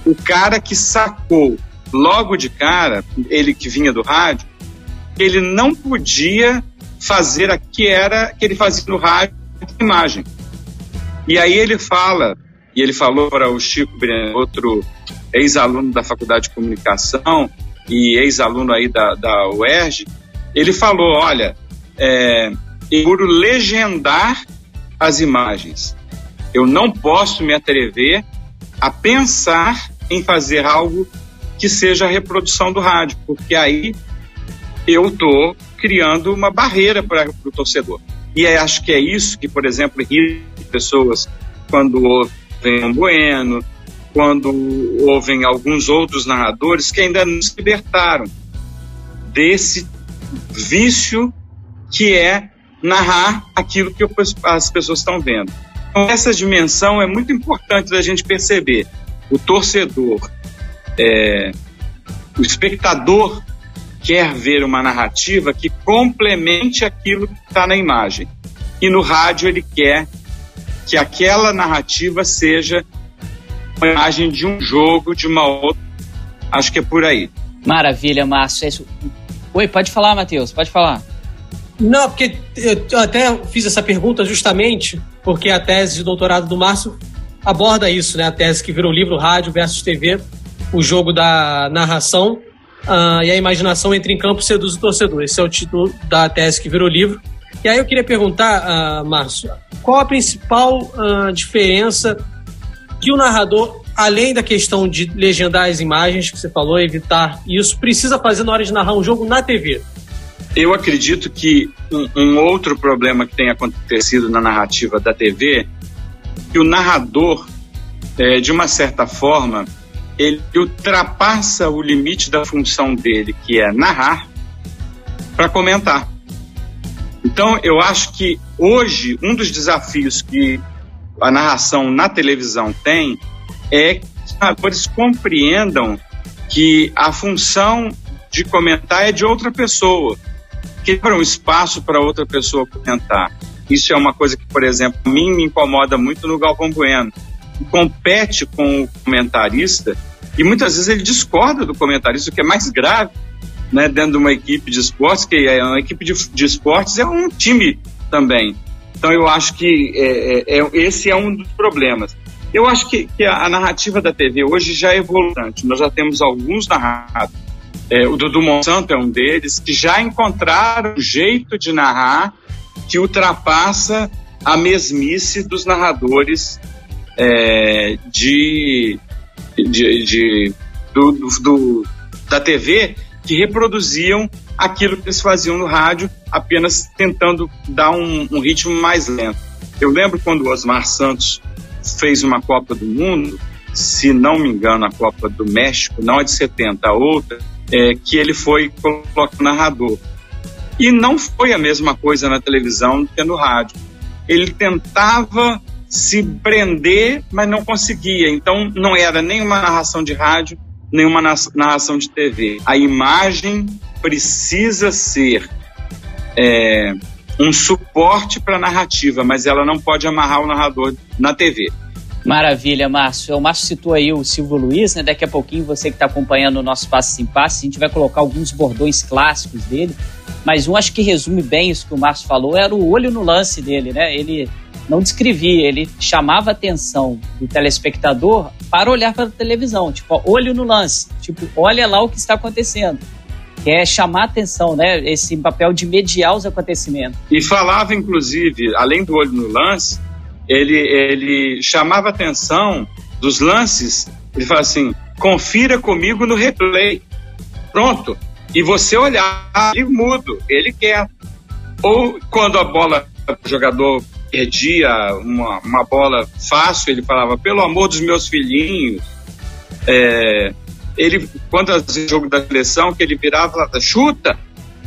o cara que sacou logo de cara, ele que vinha do rádio, ele não podia fazer a que era que ele fazia no rádio imagem. E aí ele fala, e ele falou para o Chico Breno, outro ex-aluno da Faculdade de Comunicação e ex-aluno aí da, da UERJ, ele falou, olha, é, eu procuro legendar as imagens. Eu não posso me atrever a pensar em fazer algo que seja a reprodução do rádio, porque aí eu estou criando uma barreira para o torcedor. E acho que é isso que, por exemplo, irrita pessoas quando ouvem um Bueno, quando ouvem alguns outros narradores que ainda não se libertaram desse vício que é narrar aquilo que as pessoas estão vendo. Então, essa dimensão é muito importante da gente perceber. O torcedor, é, o espectador quer ver uma narrativa que complemente aquilo que está na imagem. E no rádio ele quer que aquela narrativa seja uma imagem de um jogo, de uma outra. Acho que é por aí. Maravilha, Márcio. É Oi, pode falar, Matheus, pode falar. Não, porque eu até fiz essa pergunta justamente porque a tese de doutorado do Márcio aborda isso, né? A tese que virou livro Rádio versus TV, o jogo da narração uh, e a imaginação entra em campo e seduz o torcedor. Esse é o título da tese que virou livro. E aí eu queria perguntar, uh, Márcio, qual a principal uh, diferença que o narrador, além da questão de legendar as imagens que você falou, evitar isso, precisa fazer na hora de narrar um jogo na TV? Eu acredito que um, um outro problema que tem acontecido na narrativa da TV que o narrador, é, de uma certa forma, ele ultrapassa o limite da função dele, que é narrar, para comentar. Então, eu acho que hoje um dos desafios que a narração na televisão tem é que os narradores compreendam que a função de comentar é de outra pessoa, que para um espaço para outra pessoa comentar. Isso é uma coisa que, por exemplo, a mim me incomoda muito no Galvão Bueno. Compete com o comentarista e muitas vezes ele discorda do comentarista, o que é mais grave né, dentro de uma equipe de esportes, que é uma equipe de, de esportes é um time também. Então eu acho que é, é, é, esse é um dos problemas. Eu acho que, que a, a, narrativa da TV hoje já é evoluante. Nós já temos alguns narrados. É, o Dudu Monsanto é um deles, que já encontraram um jeito de narrar que ultrapassa a mesmice dos narradores é, de, de, de do, do, da TV que reproduziam aquilo que eles faziam no rádio, apenas tentando dar um, um ritmo mais lento. Eu lembro quando o Osmar Santos fez uma Copa do Mundo, se não me engano, a Copa do México, não é de 70, a outra, é, que ele foi colocar narrador. E não foi a mesma coisa na televisão do que no rádio. Ele tentava se prender, mas não conseguia. Então não era nem uma narração de rádio, nem uma narração de TV. A imagem precisa ser é, um suporte para a narrativa, mas ela não pode amarrar o narrador na TV. Maravilha, Márcio. O Márcio citou aí o Silvio Luiz, né? Daqui a pouquinho, você que está acompanhando o nosso Passe em Passe, a gente vai colocar alguns bordões clássicos dele. Mas um acho que resume bem isso que o Márcio falou, era o olho no lance dele, né? Ele não descrevia, ele chamava a atenção do telespectador para olhar para a televisão, tipo, olho no lance, tipo, olha lá o que está acontecendo. Que é chamar atenção, né? Esse papel de mediar os acontecimentos. E falava, inclusive, além do olho no lance, ele, ele chamava atenção dos lances, ele fala assim, confira comigo no replay. Pronto. E você olhar, ele mudo, ele quer. Ou quando a bola, o jogador perdia uma, uma bola fácil, ele falava, pelo amor dos meus filhinhos. É, ele, quando o jogo da seleção, que ele virava, chuta,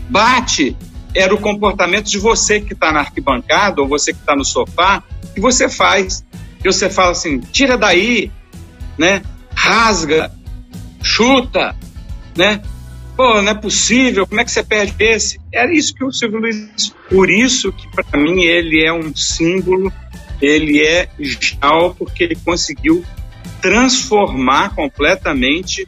bate, era o comportamento de você que está na arquibancada ou você que está no sofá, que você faz. Que você fala assim, tira daí, né? Rasga, chuta, né? Pô, não é possível, como é que você perde esse? Era isso que o Silvio Luiz. Por isso que, para mim, ele é um símbolo, ele é genial, porque ele conseguiu transformar completamente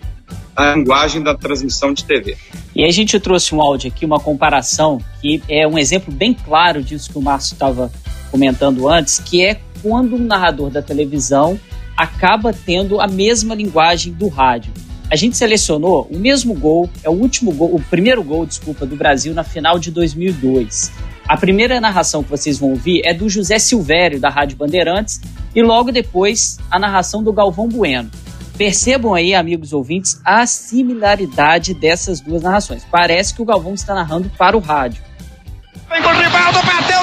a linguagem da transmissão de TV. E a gente trouxe um áudio aqui, uma comparação, que é um exemplo bem claro disso que o Márcio estava comentando antes, que é quando um narrador da televisão acaba tendo a mesma linguagem do rádio a gente selecionou o mesmo gol, é o último gol, o primeiro gol, desculpa, do Brasil na final de 2002. A primeira narração que vocês vão ouvir é do José Silvério, da Rádio Bandeirantes, e logo depois a narração do Galvão Bueno. Percebam aí, amigos ouvintes, a similaridade dessas duas narrações. Parece que o Galvão está narrando para o rádio. Vem com o Rivaldo, bateu,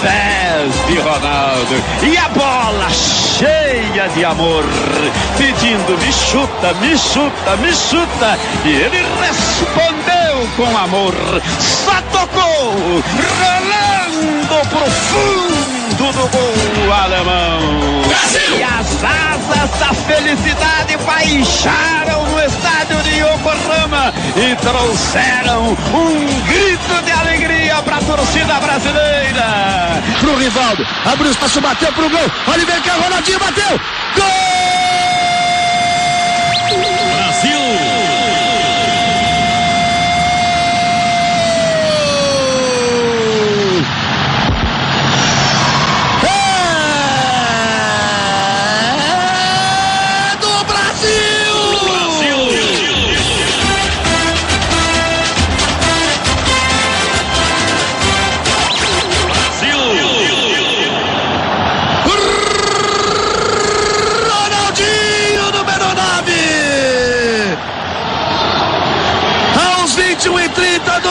pés de Ronaldo. E a bola cheia de amor, pedindo me chuta, me chuta, me chuta. E ele respondeu com amor. Só tocou, rolando profundo do gol alemão. Brasil! E as asas da felicidade baixaram no estádio de Yokohama e trouxeram um grito de alegria para a torcida brasileira. Pro Rivaldo, abriu o espaço, bateu pro gol. Oliver Carvalho, Ronaldinho bateu. Gol!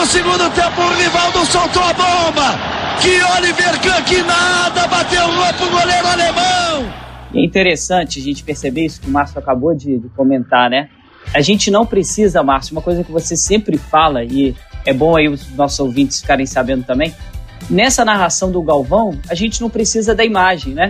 Segundo tempo, o Rivaldo soltou a bomba. Que Oliver Kahn, que nada, bateu o pro goleiro alemão. É interessante a gente perceber isso que o Márcio acabou de, de comentar, né? A gente não precisa, Márcio, uma coisa que você sempre fala, e é bom aí os nossos ouvintes ficarem sabendo também. Nessa narração do Galvão, a gente não precisa da imagem, né?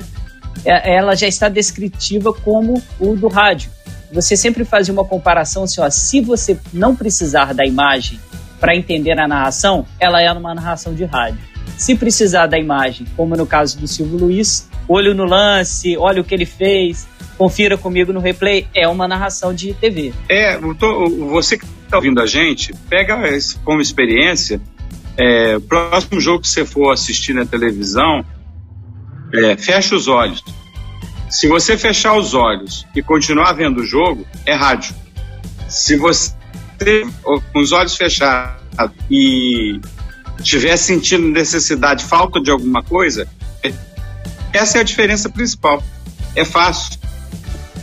É, ela já está descritiva como o do rádio. Você sempre fazia uma comparação assim, ó, se você não precisar da imagem para entender a narração, ela é uma narração de rádio. Se precisar da imagem, como no caso do Silvio Luiz, olho no lance, olha o que ele fez, confira comigo no replay, é uma narração de TV. É, você que está ouvindo a gente, pega como experiência, é, próximo jogo que você for assistir na televisão, é, fecha os olhos. Se você fechar os olhos e continuar vendo o jogo, é rádio. Se você com os olhos fechados e estiver sentindo necessidade, falta de alguma coisa, essa é a diferença principal. É fácil.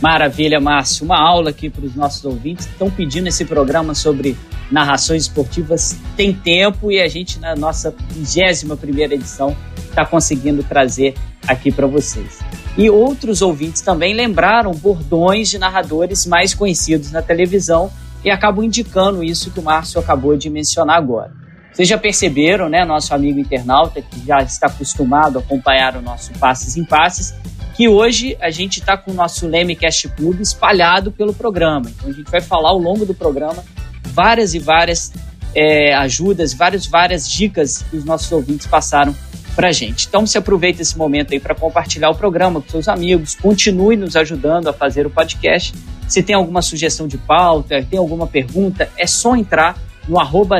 Maravilha, Márcio. Uma aula aqui para os nossos ouvintes que estão pedindo esse programa sobre narrações esportivas. Tem tempo e a gente, na nossa 21 primeira edição, está conseguindo trazer aqui para vocês. E outros ouvintes também lembraram bordões de narradores mais conhecidos na televisão e acabo indicando isso que o Márcio acabou de mencionar agora. Vocês já perceberam, né, nosso amigo internauta, que já está acostumado a acompanhar o nosso Passes em Passes, que hoje a gente está com o nosso Leme Cast Club espalhado pelo programa. Então a gente vai falar ao longo do programa várias e várias é, ajudas, várias, várias dicas que os nossos ouvintes passaram para gente. Então se aproveita esse momento aí para compartilhar o programa com seus amigos, continue nos ajudando a fazer o podcast se tem alguma sugestão de pauta, tem alguma pergunta, é só entrar no arroba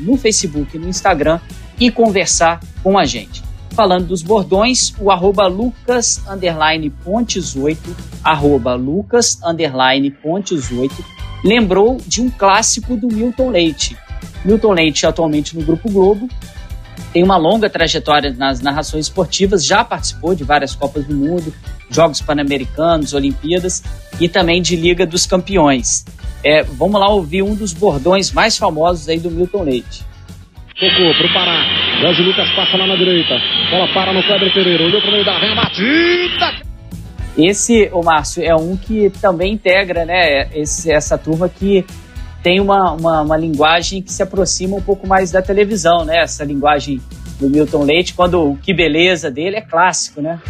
no Facebook e no Instagram e conversar com a gente. Falando dos bordões, o arroba Lucas Pontes 8, arroba Lucas Pontes 8, lembrou de um clássico do Milton Leite. Milton Leite, atualmente no Grupo Globo, tem uma longa trajetória nas narrações esportivas, já participou de várias Copas do Mundo, Jogos Pan-Americanos, Olimpíadas e também de Liga dos Campeões. É, vamos lá ouvir um dos bordões mais famosos aí do Milton Leite. Tocou pro Pará. Jorge Lucas passa lá na direita. Bola para no Kleber Pereira. Olhou pro meio da ré, batida. Esse, o Márcio, é um que também integra, né, esse, essa turma que tem uma, uma, uma, linguagem que se aproxima um pouco mais da televisão, né? Essa linguagem do Milton Leite, quando o que beleza dele é clássico, né?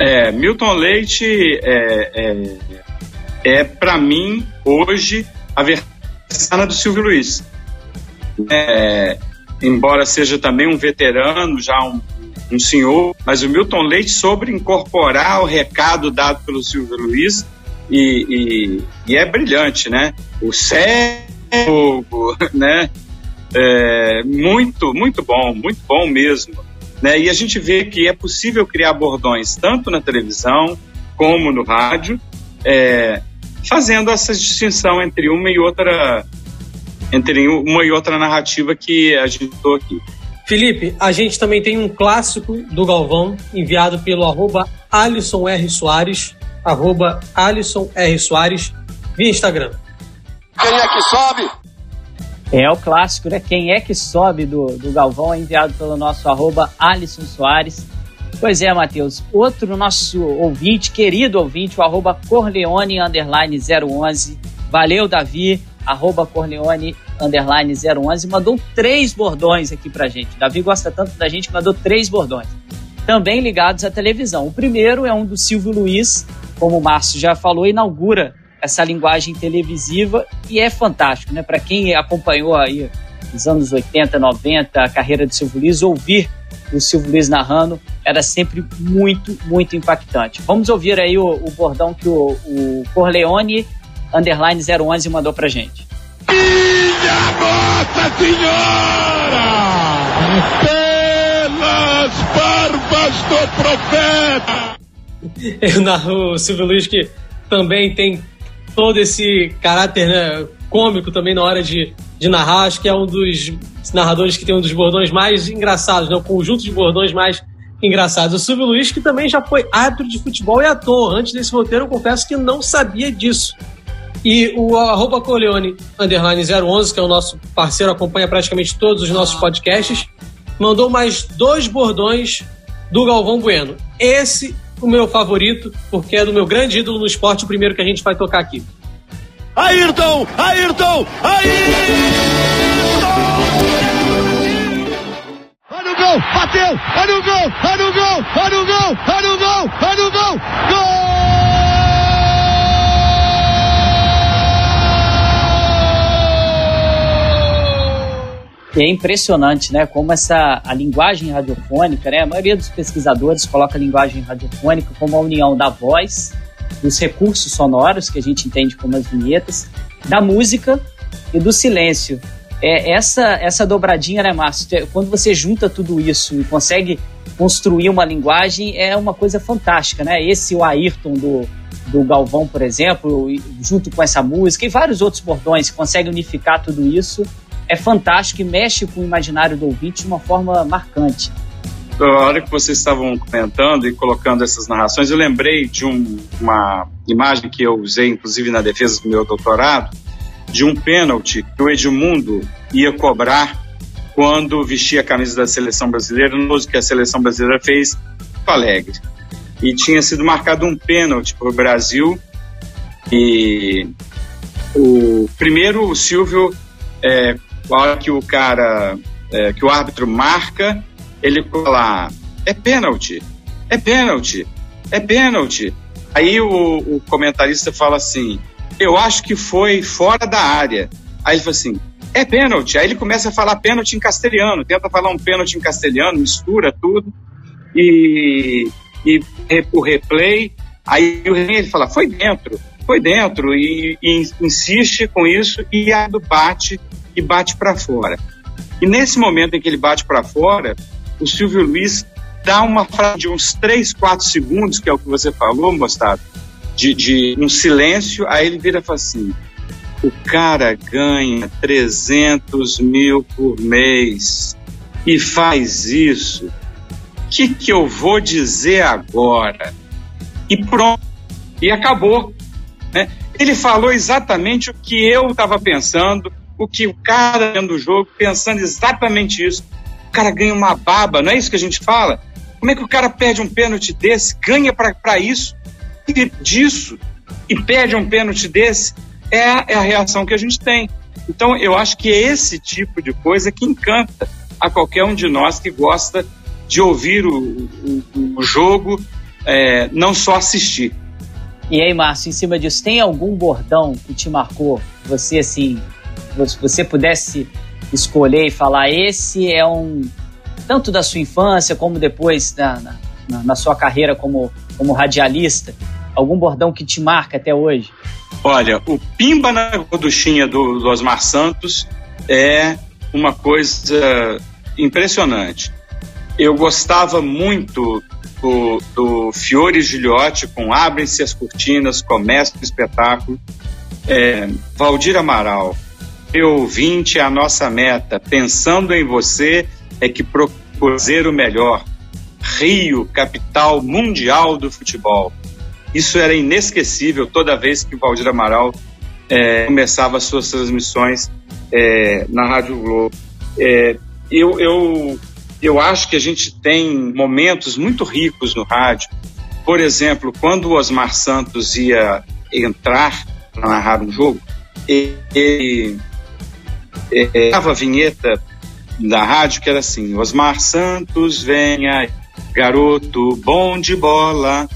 É, Milton Leite é, é, é para mim, hoje, a versão do Silvio Luiz. É, embora seja também um veterano, já um, um senhor, mas o Milton Leite sobre incorporar o recado dado pelo Silvio Luiz e, e, e é brilhante, né? O cérebro, (laughs) né? É, muito, muito bom, muito bom mesmo. Né? E a gente vê que é possível criar bordões tanto na televisão como no rádio, é, fazendo essa distinção entre uma e outra entre uma e outra narrativa que a gente estou aqui. Felipe, a gente também tem um clássico do Galvão enviado pelo arroba Alisson R. Soares, arroba Alisson R. Soares, via Instagram. Quem é que sobe? É o clássico, né? Quem é que sobe do, do Galvão é enviado pelo nosso arroba Alisson Soares. Pois é, Matheus. Outro nosso ouvinte, querido ouvinte, o arroba Corleone underline 011. Valeu, Davi, arroba Corleone underline 011. Mandou três bordões aqui pra gente. Davi gosta tanto da gente que mandou três bordões. Também ligados à televisão. O primeiro é um do Silvio Luiz, como o Márcio já falou, inaugura essa linguagem televisiva e é fantástico, né? Para quem acompanhou aí nos anos 80, 90 a carreira do Silvio Luiz, ouvir o Silvio Luiz narrando era sempre muito, muito impactante. Vamos ouvir aí o, o bordão que o, o Corleone underline 011 mandou pra gente. Minha Nossa Senhora! Pelas barbas do profeta! Eu narro o Silvio Luiz que também tem todo esse caráter né, cômico também na hora de, de narrar. Acho que é um dos narradores que tem um dos bordões mais engraçados, né, o conjunto de bordões mais engraçados. O Silvio Luiz, que também já foi árbitro de futebol e ator. Antes desse roteiro, eu confesso que não sabia disso. E o arroba Corleone, underline 011, que é o nosso parceiro, acompanha praticamente todos os nossos podcasts, mandou mais dois bordões do Galvão Bueno. Esse o meu favorito, porque é do meu grande ídolo no esporte, o primeiro que a gente vai tocar aqui. Ayrton! Ayrton! Ayrton! Olha o gol! Bateu! Olha o gol! Olha o gol! Olha o gol! Olha o gol! Olha o gol! Gol! E é impressionante, né, como essa a linguagem radiofônica, né, a maioria dos pesquisadores coloca a linguagem radiofônica como a união da voz, dos recursos sonoros que a gente entende como as vinhetas, da música e do silêncio. É essa essa dobradinha, né, Márcio? Quando você junta tudo isso e consegue construir uma linguagem, é uma coisa fantástica, né? Esse o Ayrton do do Galvão, por exemplo, junto com essa música e vários outros bordões, consegue unificar tudo isso é fantástico e mexe com o imaginário do ouvinte de uma forma marcante. A hora que vocês estavam comentando e colocando essas narrações, eu lembrei de um, uma imagem que eu usei, inclusive, na defesa do meu doutorado, de um pênalti que o Edmundo ia cobrar quando vestia a camisa da seleção brasileira, no uso que a seleção brasileira fez com Alegre. E tinha sido marcado um pênalti para o Brasil. E o primeiro, o Silvio é, a hora que o cara, é, que o árbitro marca, ele fala, é pênalti, é pênalti, é pênalti. Aí o, o, comentarista fala assim, eu acho que foi fora da área. Aí ele fala assim, é pênalti. Aí ele começa a falar pênalti em castelhano, tenta falar um pênalti em castelhano, mistura tudo. E, e o replay, aí o ele fala, foi dentro, foi dentro, e, e insiste com isso, e a do bate e bate para fora. E nesse momento em que ele bate para fora, o Silvio Luiz dá uma frase de uns 3, 4 segundos, que é o que você falou, Mostado, de, de um silêncio, aí ele vira e fala assim: o cara ganha 300 mil por mês e faz isso. O que, que eu vou dizer agora? E pronto. E acabou. Né? Ele falou exatamente o que eu estava pensando, o que o cara dentro do jogo, pensando exatamente isso. O cara ganha uma baba, não é isso que a gente fala? Como é que o cara perde um pênalti desse, ganha para isso, e disso, e perde um pênalti desse? É a, é a reação que a gente tem. Então, eu acho que é esse tipo de coisa que encanta a qualquer um de nós que gosta de ouvir o, o, o jogo, é, não só assistir. E aí, Márcio, em cima disso, tem algum bordão que te marcou? Você, assim, se você pudesse escolher e falar, esse é um. Tanto da sua infância como depois na, na, na sua carreira como, como radialista, algum bordão que te marca até hoje? Olha, o Pimba na gorduchinha do, do Osmar Santos é uma coisa impressionante. Eu gostava muito do, do Fiore Gilhote com Abrem-se as cortinas, começa o espetáculo. É, Valdir Amaral, meu ouvinte, a nossa meta. Pensando em você, é que procurar o melhor. Rio, capital mundial do futebol. Isso era inesquecível toda vez que o Valdir Amaral é, começava as suas transmissões é, na Rádio Globo. É, eu, eu, eu acho que a gente tem momentos muito ricos no rádio. Por exemplo, quando o Osmar Santos ia entrar para narrar um jogo, ele, dava a vinheta da rádio que era assim: Osmar Santos, venha, garoto bom de bola.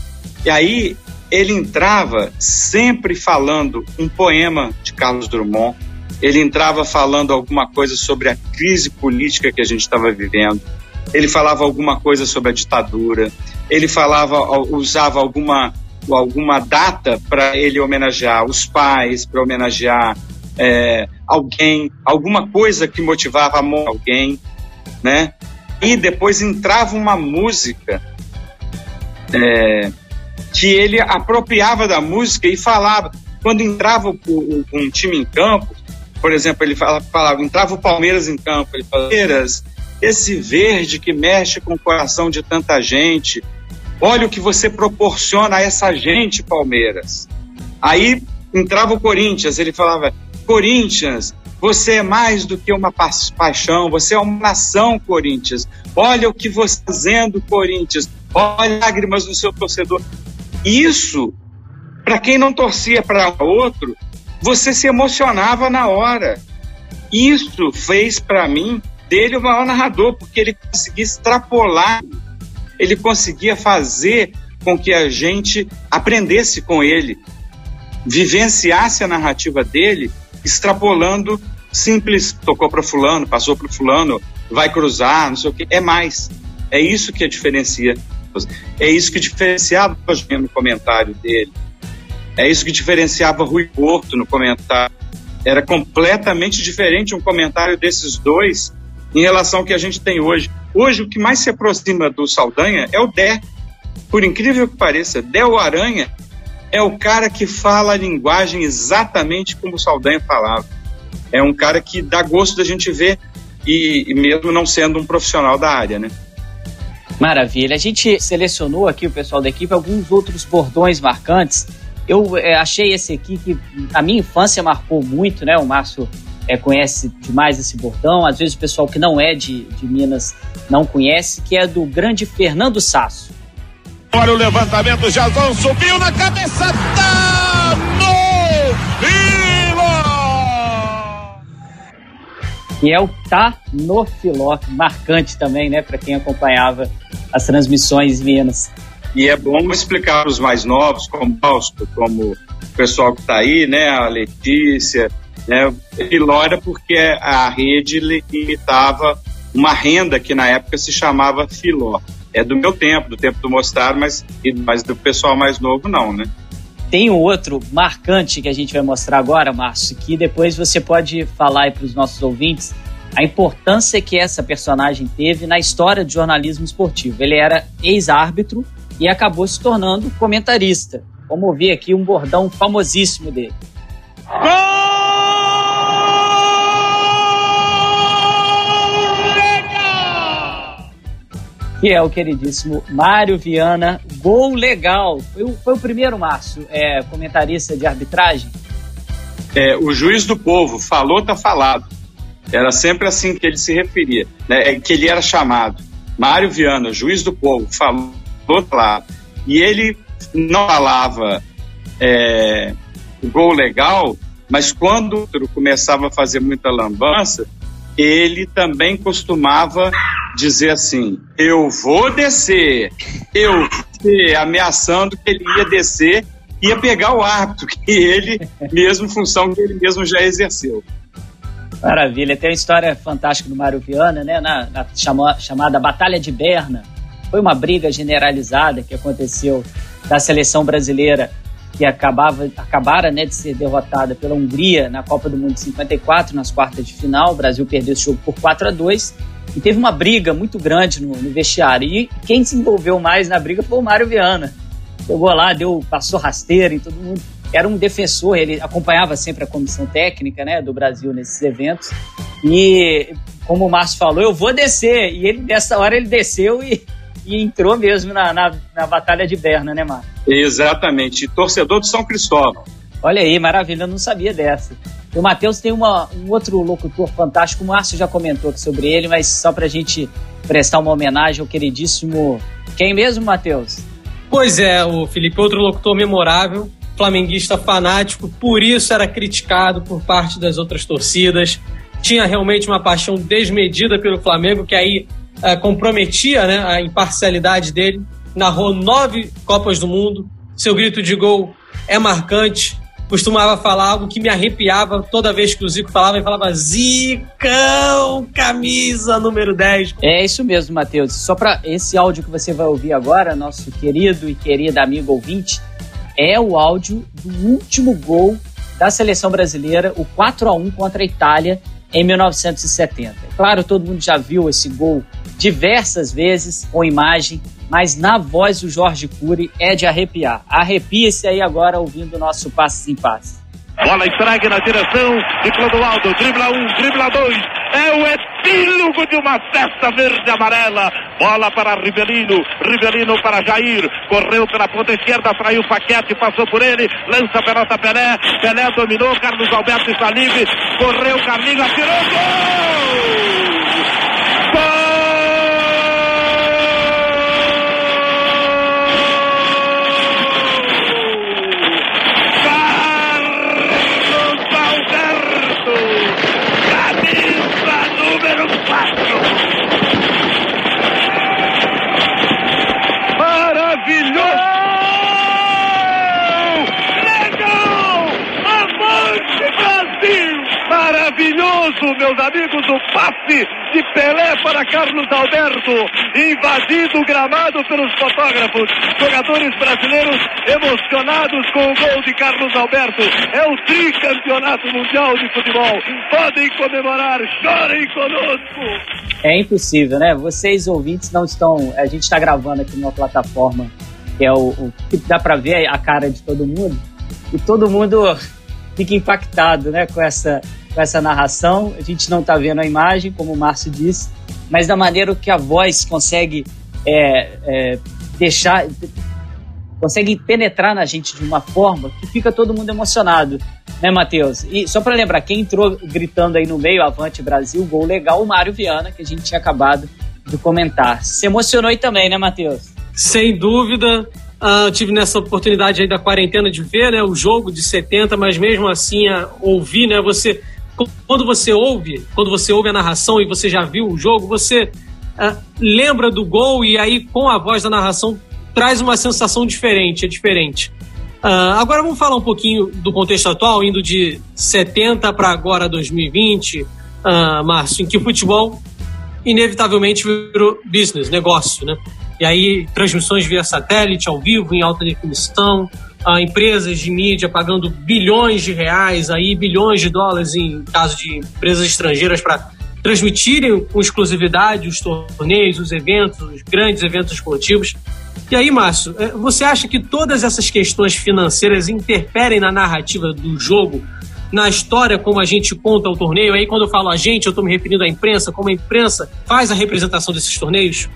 E aí ele entrava sempre falando um poema de Carlos Drummond, ele entrava falando alguma coisa sobre a crise política que a gente estava vivendo, ele falava alguma coisa sobre a ditadura, ele falava, usava alguma, alguma data para ele homenagear os pais, para homenagear é, alguém, alguma coisa que motivava amor a alguém, né? E depois entrava uma música é, que ele apropriava da música e falava. Quando entrava um time em campo, por exemplo, ele falava, falava, entrava o Palmeiras em campo, ele falava, Palmeiras, esse verde que mexe com o coração de tanta gente, olha o que você proporciona a essa gente, Palmeiras. Aí entrava o Corinthians, ele falava, Corinthians, você é mais do que uma pa paixão, você é uma nação, Corinthians. Olha o que você está fazendo, Corinthians. Olha lágrimas no seu torcedor. Isso, para quem não torcia para outro, você se emocionava na hora. Isso fez para mim dele o maior narrador, porque ele conseguia extrapolar, ele conseguia fazer com que a gente aprendesse com ele, vivenciasse a narrativa dele, extrapolando simples, tocou para fulano, passou para fulano, vai cruzar, não sei o que, é mais. É isso que a diferencia é isso que diferenciava o no comentário dele. É isso que diferenciava Rui Porto no comentário. Era completamente diferente um comentário desses dois em relação ao que a gente tem hoje. Hoje, o que mais se aproxima do Saldanha é o Dé. Por incrível que pareça, Dé o Aranha é o cara que fala a linguagem exatamente como o Saldanha falava. É um cara que dá gosto da gente ver, e, e mesmo não sendo um profissional da área, né? Maravilha. A gente selecionou aqui, o pessoal da equipe, alguns outros bordões marcantes. Eu é, achei esse aqui que a minha infância marcou muito, né? O Márcio é, conhece demais esse bordão. Às vezes o pessoal que não é de, de Minas não conhece, que é do grande Fernando Sasso. Olha o levantamento, Jazão subiu na cabeça da que é o Tá no Filó, marcante também, né, para quem acompanhava as transmissões Minas. E é bom explicar para os mais novos, como o Fausto, como o pessoal que está aí, né, a Letícia, né, Filó era porque a rede limitava uma renda que na época se chamava Filó. É do meu tempo, do tempo do Mostar, mas, mas do pessoal mais novo não, né? Tem um outro marcante que a gente vai mostrar agora, Márcio, que depois você pode falar para os nossos ouvintes a importância que essa personagem teve na história do jornalismo esportivo. Ele era ex-árbitro e acabou se tornando comentarista. Vamos ouvir aqui um bordão famosíssimo dele. Gol! Que é o queridíssimo Mário Viana. Gol legal. Foi o, foi o primeiro, Márcio, é, comentarista de arbitragem? É, o juiz do povo, falou, tá falado. Era sempre assim que ele se referia, né, é, que ele era chamado. Mário Viana, juiz do povo, falou, tá falado. E ele não falava é, gol legal, mas quando começava a fazer muita lambança, ele também costumava dizer assim: eu vou descer, eu ameaçando que ele ia descer, ia pegar o árbitro, (laughs) que ele mesmo, função que ele mesmo já exerceu. Maravilha, tem uma história fantástica do Mário Viana, né, na, na chama, chamada Batalha de Berna. Foi uma briga generalizada que aconteceu da seleção brasileira que acabava, acabara né, de ser derrotada pela Hungria na Copa do Mundo de 54, nas quartas de final. O Brasil perdeu esse jogo por 4 a 2 e teve uma briga muito grande no, no vestiário. E quem se envolveu mais na briga foi o Mário Viana. Chegou lá, deu, passou rasteira em todo mundo. Era um defensor, ele acompanhava sempre a comissão técnica né, do Brasil nesses eventos. E, como o Márcio falou, eu vou descer. E ele, nessa hora, ele desceu e, e entrou mesmo na, na, na Batalha de Berna, né, Márcio? Exatamente. Torcedor de São Cristóvão. Olha aí, maravilha, eu não sabia dessa. o Matheus tem uma, um outro locutor fantástico, o Márcio já comentou sobre ele, mas só para a gente prestar uma homenagem ao queridíssimo. Quem mesmo, Matheus? Pois é, o Felipe, outro locutor memorável, flamenguista fanático, por isso era criticado por parte das outras torcidas. Tinha realmente uma paixão desmedida pelo Flamengo, que aí é, comprometia né, a imparcialidade dele. Narrou nove Copas do Mundo. Seu grito de gol é marcante costumava falar algo que me arrepiava toda vez que o Zico falava, e falava Zicão, camisa número 10. É isso mesmo, Matheus. Só para esse áudio que você vai ouvir agora, nosso querido e querida amigo ouvinte, é o áudio do último gol da seleção brasileira, o 4 a 1 contra a Itália em 1970. Claro, todo mundo já viu esse gol diversas vezes com imagem, mas na voz do Jorge Cury é de arrepiar. Arrepia-se aí agora ouvindo o nosso passe em passe. Bola entregue na direção de Clodoaldo. Dribla um, dribla dois. É o epílogo de uma festa verde amarela. Bola para Rivelino. Rivelino para Jair. Correu pela ponta esquerda, traiu o Paquete, passou por ele. Lança a pelota Pelé. Pelé dominou. Carlos Alberto está livre. Correu Carlinhos, atirou. Gol! maravilhoso, de Pelé para Carlos Alberto, invadido o gramado pelos fotógrafos, jogadores brasileiros emocionados com o gol de Carlos Alberto. É o tricampeonato mundial de futebol. Podem comemorar, chorem conosco. É impossível, né? Vocês ouvintes não estão. A gente está gravando aqui numa plataforma que é o, o que dá para ver a cara de todo mundo e todo mundo fica impactado, né, com essa com essa narração. A gente não está vendo a imagem, como o Márcio disse, mas da maneira que a voz consegue é, é, deixar, consegue penetrar na gente de uma forma que fica todo mundo emocionado, né, Matheus? E só para lembrar, quem entrou gritando aí no meio, Avante Brasil, gol legal, o Mário Viana, que a gente tinha acabado de comentar. Se emocionou aí também, né, Matheus? Sem dúvida. Uh, tive nessa oportunidade aí da quarentena de ver né, o jogo de 70, mas mesmo assim, uh, ouvir, né, você quando você ouve, quando você ouve a narração e você já viu o jogo, você uh, lembra do gol e aí com a voz da narração traz uma sensação diferente, é diferente. Uh, agora vamos falar um pouquinho do contexto atual, indo de 70 para agora 2020, uh, ah, Márcio, em que o futebol inevitavelmente virou business, negócio, né? E aí transmissões via satélite, ao vivo, em alta definição, a empresas de mídia pagando bilhões de reais, aí bilhões de dólares em caso de empresas estrangeiras para transmitirem com exclusividade os torneios, os eventos, os grandes eventos esportivos. E aí, Márcio, é, você acha que todas essas questões financeiras interferem na narrativa do jogo, na história como a gente conta o torneio? Aí, quando eu falo a gente, eu estou me referindo à imprensa, como a imprensa faz a representação desses torneios?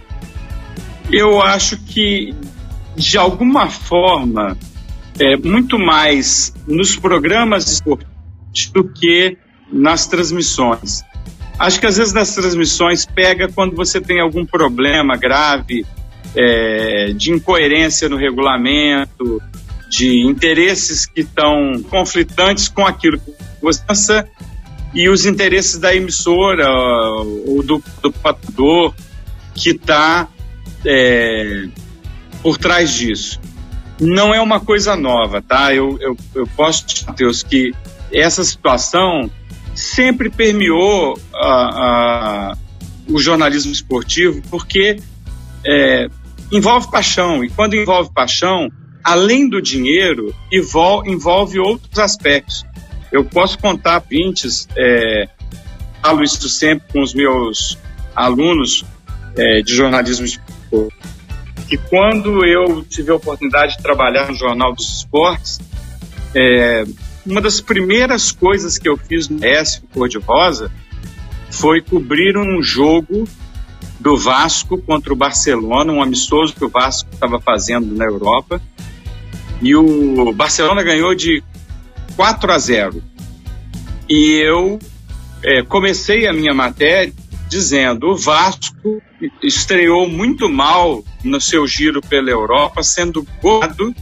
Eu acho que, de alguma forma, é, muito mais nos programas esportivos do que nas transmissões. Acho que às vezes nas transmissões pega quando você tem algum problema grave é, de incoerência no regulamento, de interesses que estão conflitantes com aquilo que você pensa e os interesses da emissora ou do, do patrocinador que está é, por trás disso não é uma coisa nova, tá? Eu, eu, eu posso, Deus, que essa situação sempre permeou o jornalismo esportivo, porque é, envolve paixão, e quando envolve paixão, além do dinheiro, envolve, outros aspectos. Eu posso contar pintes, é, falo isso sempre com os meus alunos é, de jornalismo esportivo, que quando eu tive a oportunidade de trabalhar no Jornal dos Esportes, é, uma das primeiras coisas que eu fiz no S Cor de Rosa foi cobrir um jogo do Vasco contra o Barcelona, um amistoso que o Vasco estava fazendo na Europa. E o Barcelona ganhou de 4 a 0. E eu é, comecei a minha matéria dizendo: o Vasco estreou muito mal no seu giro pela Europa, sendo goleado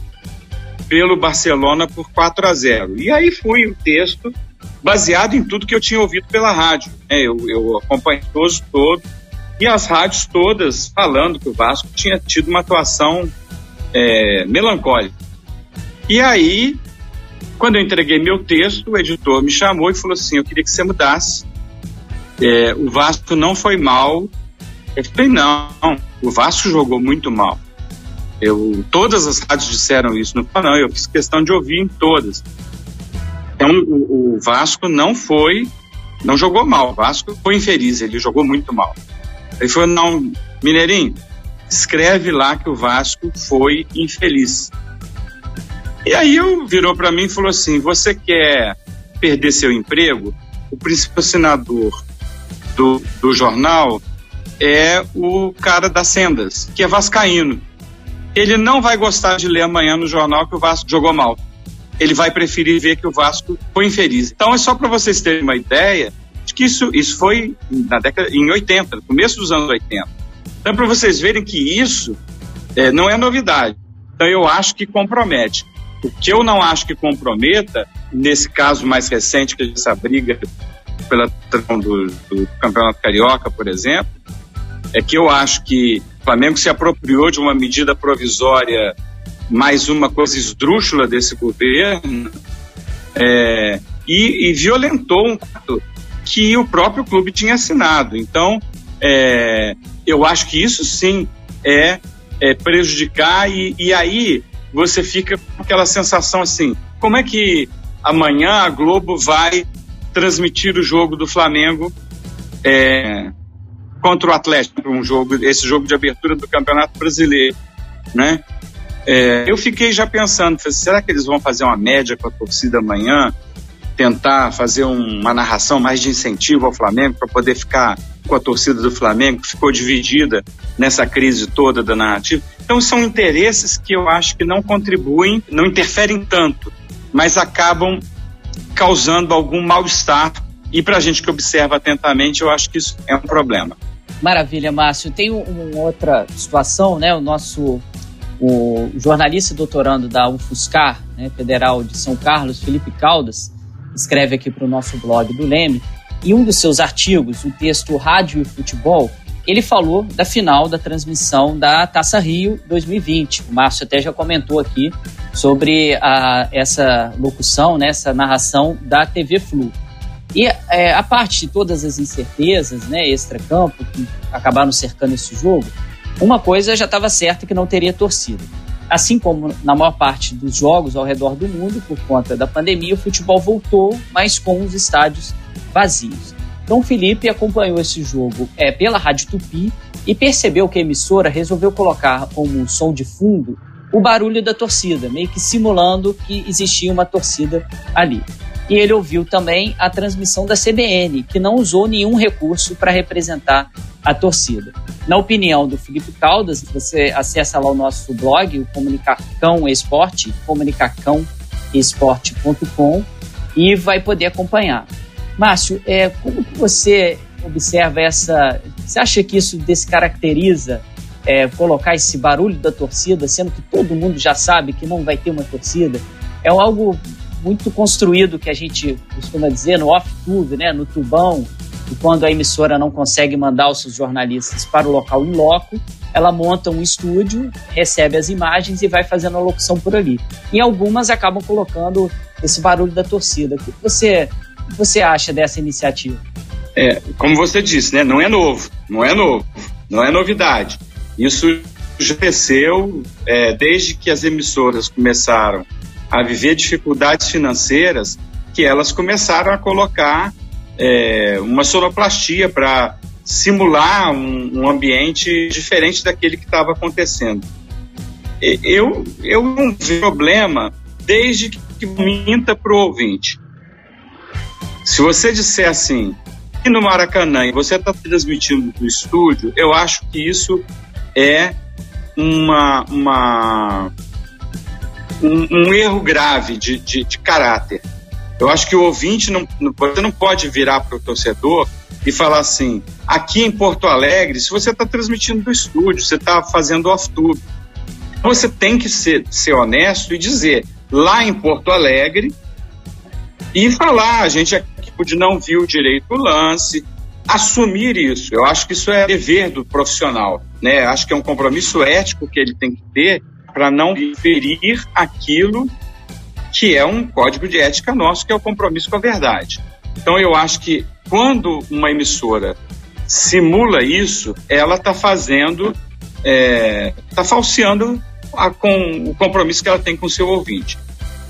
pelo Barcelona por 4 a 0. E aí foi o texto baseado em tudo que eu tinha ouvido pela rádio. É, eu, eu acompanhei todos todo e as rádios todas falando que o Vasco tinha tido uma atuação é, melancólica. E aí, quando eu entreguei meu texto, o editor me chamou e falou assim: Eu queria que você mudasse. É, o Vasco não foi mal. Falei: Não, o Vasco jogou muito mal. Eu, todas as rádios disseram isso. Não, não, eu fiz questão de ouvir em todas. Então, o, o Vasco não foi, não jogou mal. O Vasco foi infeliz, ele jogou muito mal. Ele falou: Não, Mineirinho, escreve lá que o Vasco foi infeliz. E aí eu virou para mim e falou assim: você quer perder seu emprego? O principal assinador do, do jornal é o cara das sendas, que é vascaíno. Ele não vai gostar de ler amanhã no jornal que o Vasco jogou mal. Ele vai preferir ver que o Vasco foi infeliz. Então é só para vocês terem uma ideia de que isso, isso foi na década em 80, no começo dos anos 80. Então para vocês verem que isso é, não é novidade. Então eu acho que compromete. O que eu não acho que comprometa, nesse caso mais recente, que é essa briga pela do, do Campeonato Carioca, por exemplo, é que eu acho que o Flamengo se apropriou de uma medida provisória, mais uma coisa esdrúxula desse governo, é, e, e, violentou um ato que o próprio clube tinha assinado. Então, é, eu acho que isso sim é, é prejudicar, e, e aí você fica com aquela sensação assim: como é que amanhã a Globo vai transmitir o jogo do Flamengo é, contra o Atlético, um jogo, esse jogo de abertura do Campeonato Brasileiro, né? É, eu fiquei já pensando, será que eles vão fazer uma média com a torcida amanhã? Tentar fazer um, uma narração mais de incentivo ao Flamengo para poder ficar com a torcida do Flamengo, que ficou dividida nessa crise toda da narrativa. Então são interesses que eu acho que não contribuem, não interferem tanto, mas acabam causando algum mal-estar. E para a gente que observa atentamente, eu acho que isso é um problema. Maravilha, Márcio. Tem uma outra situação, né? O nosso o jornalista doutorando da UFSCar, né, Federal de São Carlos, Felipe Caldas, escreve aqui para o nosso blog do Leme, e um dos seus artigos, o texto Rádio e Futebol, ele falou da final da transmissão da Taça Rio 2020. O Márcio até já comentou aqui sobre a, essa locução, né, essa narração da TV Flu. E é, a parte de todas as incertezas, né, extra-campo, que acabaram cercando esse jogo, uma coisa já estava certa que não teria torcida. Assim como na maior parte dos jogos ao redor do mundo, por conta da pandemia, o futebol voltou, mas com os estádios vazios. Então Felipe acompanhou esse jogo é, pela Rádio Tupi e percebeu que a emissora resolveu colocar como som de fundo o barulho da torcida, meio que simulando que existia uma torcida ali. E ele ouviu também a transmissão da CBN, que não usou nenhum recurso para representar a torcida. Na opinião do Felipe Caldas, você acessa lá o nosso blog, o Comunicacão Esporte, comunicacãoesporte.com, e vai poder acompanhar. Márcio, é, como que você observa essa. Você acha que isso descaracteriza é, colocar esse barulho da torcida, sendo que todo mundo já sabe que não vai ter uma torcida? É algo muito construído que a gente costuma dizer no off-tube, né, no tubão, e quando a emissora não consegue mandar os seus jornalistas para o local em loco, ela monta um estúdio, recebe as imagens e vai fazendo a locução por ali. Em algumas acabam colocando esse barulho da torcida. O que você que você acha dessa iniciativa? É, como você disse, né, não é novo, não é novo, não é novidade. Isso já cresceu é, desde que as emissoras começaram a viver dificuldades financeiras, que elas começaram a colocar é, uma sonoplastia para simular um, um, ambiente diferente daquele que estava acontecendo. Eu, eu não vejo problema desde que minta para o ouvinte. Se você disser assim, e no Maracanã, e você está transmitindo do estúdio, eu acho que isso é uma, uma um, um erro grave de, de, de, caráter. Eu acho que o ouvinte, não, você não pode virar para o torcedor e falar assim: aqui em Porto Alegre, se você está transmitindo do estúdio, você está fazendo off-tube, você tem que ser, ser honesto e dizer: lá em Porto Alegre, e falar, a gente aqui não viu direito o lance, assumir isso. Eu acho que isso é dever do profissional, né? Acho que é um compromisso ético que ele tem que ter para não ferir aquilo que é um código de ética nosso, que é o compromisso com a verdade. Então eu acho que quando uma emissora simula isso, ela está fazendo, está é, tá falseando a, com o compromisso que ela tem com o seu ouvinte.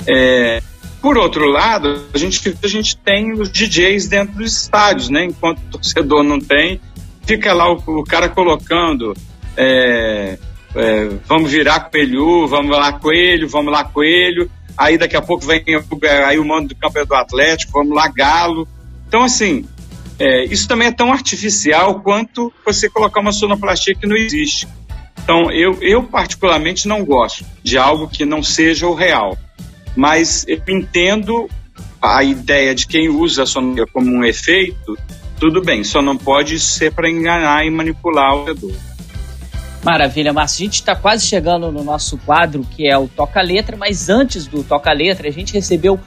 É, por outro lado, a gente, a gente tem os DJs dentro dos estádios, né? Enquanto o torcedor não tem, fica lá o, o cara colocando é, é, vamos virar coelho, vamos lá coelho, vamos lá coelho, aí daqui a pouco vem aí o mando do campeão do Atlético, vamos lá galo. Então, assim, é, isso também é tão artificial quanto você colocar uma sonoplastia que não existe. Então, eu, eu particularmente não gosto de algo que não seja o real. Mas eu entendo a ideia de quem usa a sonoplastia como um efeito, tudo bem, só não pode ser para enganar e manipular o jogador. Maravilha, Márcio. A gente está quase chegando no nosso quadro, que é o Toca Letra, mas antes do Toca Letra, a gente recebeu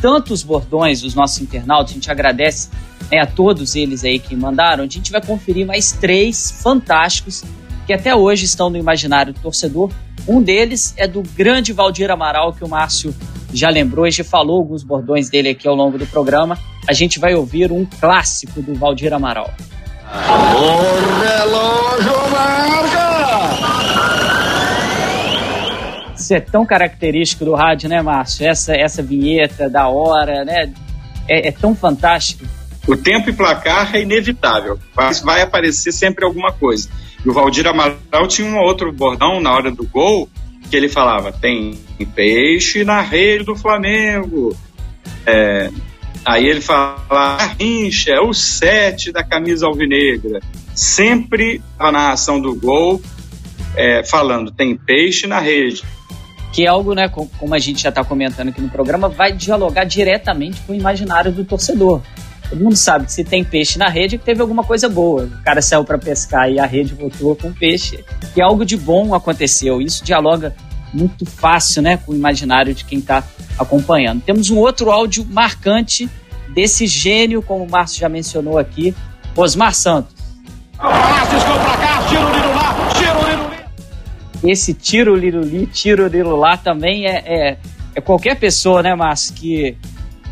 tantos bordões dos nossos internautas, a gente agradece né, a todos eles aí que mandaram. A gente vai conferir mais três fantásticos que até hoje estão no imaginário do torcedor. Um deles é do grande Valdir Amaral, que o Márcio já lembrou e já falou alguns bordões dele aqui ao longo do programa. A gente vai ouvir um clássico do Valdir Amaral. O relógio marca! Isso é tão característico do rádio, né, Márcio? Essa, essa vinheta da hora, né? É, é tão fantástico. O tempo e placar é inevitável, mas vai aparecer sempre alguma coisa. E o Valdir Amaral tinha um outro bordão na hora do gol, que ele falava: tem peixe na rede do Flamengo. É, aí ele fala: Rincha, é o sete da camisa alvinegra. Sempre a narração do gol é, falando: tem peixe na rede. Que é algo, né, como a gente já está comentando aqui no programa, vai dialogar diretamente com o imaginário do torcedor. Todo mundo sabe que se tem peixe na rede, que teve alguma coisa boa. O cara saiu para pescar e a rede voltou com peixe. E algo de bom aconteceu. Isso dialoga muito fácil né, com o imaginário de quem está acompanhando. Temos um outro áudio marcante desse gênio, como o Márcio já mencionou aqui, Osmar Santos. Esse tiro liruli, tiro lirulá também é, é, é qualquer pessoa, né, Márcio, que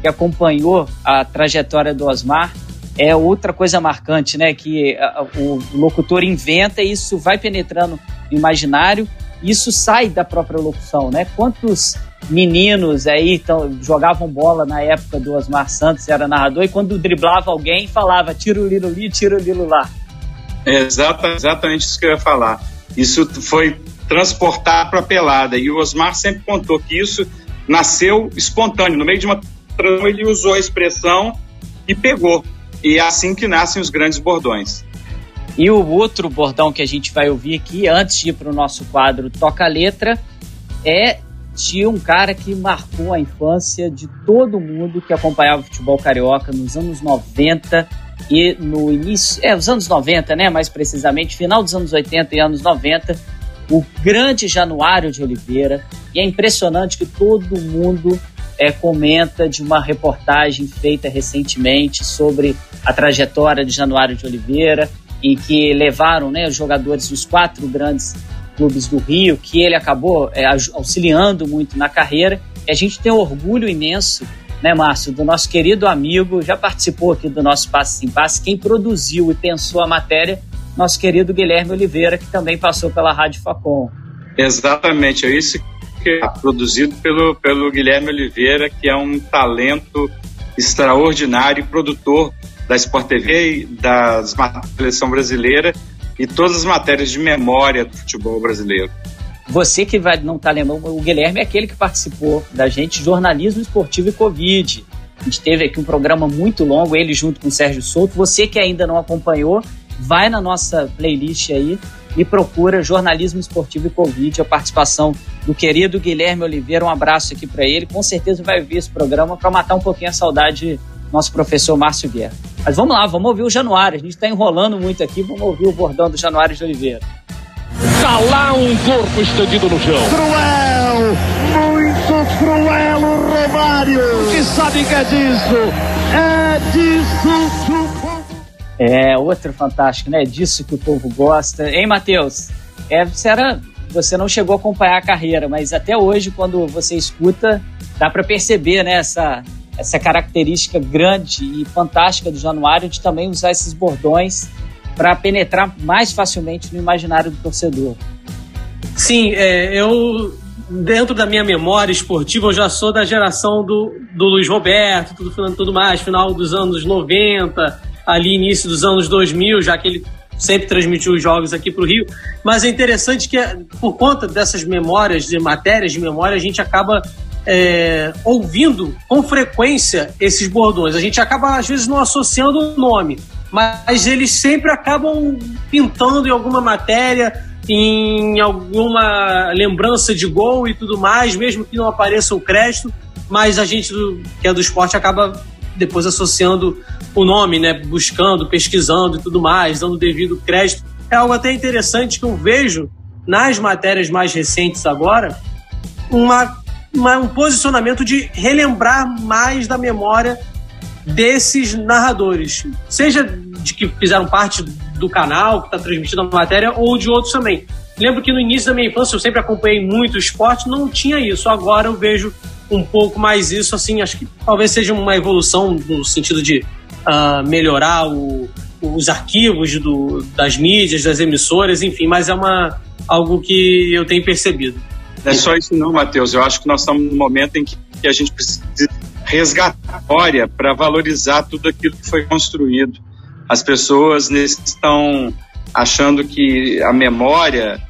que acompanhou a trajetória do Osmar, é outra coisa marcante, né? Que o locutor inventa e isso vai penetrando no imaginário, isso sai da própria locução, né? Quantos meninos aí tão, jogavam bola na época do Osmar Santos, era narrador, e quando driblava alguém, falava tiro lilo li, tiro lilo lá. É exatamente isso que eu ia falar. Isso foi transportar para a pelada. E o Osmar sempre contou que isso nasceu espontâneo, no meio de uma ele usou a expressão e pegou. E é assim que nascem os grandes bordões. E o outro bordão que a gente vai ouvir aqui, antes de ir para o nosso quadro Toca Letra, é de um cara que marcou a infância de todo mundo que acompanhava o futebol carioca nos anos 90 e no início, é, os anos 90, né, mais precisamente, final dos anos 80 e anos 90, o grande Januário de Oliveira. E é impressionante que todo mundo é, comenta de uma reportagem feita recentemente sobre a trajetória de Januário de Oliveira, em que levaram né, os jogadores dos quatro grandes clubes do Rio, que ele acabou é, auxiliando muito na carreira. E a gente tem um orgulho imenso, né, Márcio, do nosso querido amigo, já participou aqui do nosso Passe em Passe, quem produziu e pensou a matéria, nosso querido Guilherme Oliveira, que também passou pela Rádio Facom. Exatamente, é isso produzido pelo, pelo Guilherme Oliveira, que é um talento extraordinário, produtor da Sport TV, da seleção brasileira e todas as matérias de memória do futebol brasileiro. Você que vai não tá lembrando, o Guilherme é aquele que participou da gente jornalismo esportivo e Covid. A gente teve aqui um programa muito longo, ele junto com o Sérgio Souto. Você que ainda não acompanhou, vai na nossa playlist aí e procura jornalismo esportivo e Covid, a participação do querido Guilherme Oliveira. Um abraço aqui para ele. Com certeza vai ver esse programa para matar um pouquinho a saudade do nosso professor Márcio Guerra. Mas vamos lá, vamos ouvir o Januário. A gente está enrolando muito aqui, vamos ouvir o bordão do Januário de Oliveira. Calar um corpo estendido no chão. Cruel, muito cruel o Romário. Que sabe que é disso? É disso. É, outro fantástico, né? É disso que o povo gosta. Hein, Matheus? É, você, era, você não chegou a acompanhar a carreira, mas até hoje, quando você escuta, dá para perceber né, essa, essa característica grande e fantástica do Januário de também usar esses bordões para penetrar mais facilmente no imaginário do torcedor. Sim, é, eu dentro da minha memória esportiva eu já sou da geração do, do Luiz Roberto, tudo, tudo mais, final dos anos 90, ali início dos anos 2000, já que ele sempre transmitiu os jogos aqui para o Rio. Mas é interessante que, por conta dessas memórias, de matérias de memória, a gente acaba é, ouvindo com frequência esses bordões. A gente acaba, às vezes, não associando o nome, mas eles sempre acabam pintando em alguma matéria, em alguma lembrança de gol e tudo mais, mesmo que não apareça o crédito, mas a gente do, que é do esporte acaba depois associando o nome, né, buscando, pesquisando e tudo mais, dando devido crédito. É algo até interessante que eu vejo nas matérias mais recentes agora, uma, uma um posicionamento de relembrar mais da memória desses narradores, seja de que fizeram parte do canal que está transmitindo a matéria ou de outros também. Lembro que no início da minha infância eu sempre acompanhei muito o esporte, não tinha isso. Agora eu vejo um pouco mais isso, assim, acho que talvez seja uma evolução no sentido de uh, melhorar o, os arquivos do, das mídias, das emissoras, enfim, mas é uma, algo que eu tenho percebido. Não é só isso não, Matheus. Eu acho que nós estamos num momento em que, a gente precisa resgatar a memória para valorizar tudo aquilo que foi construído. As pessoas estão achando que a memória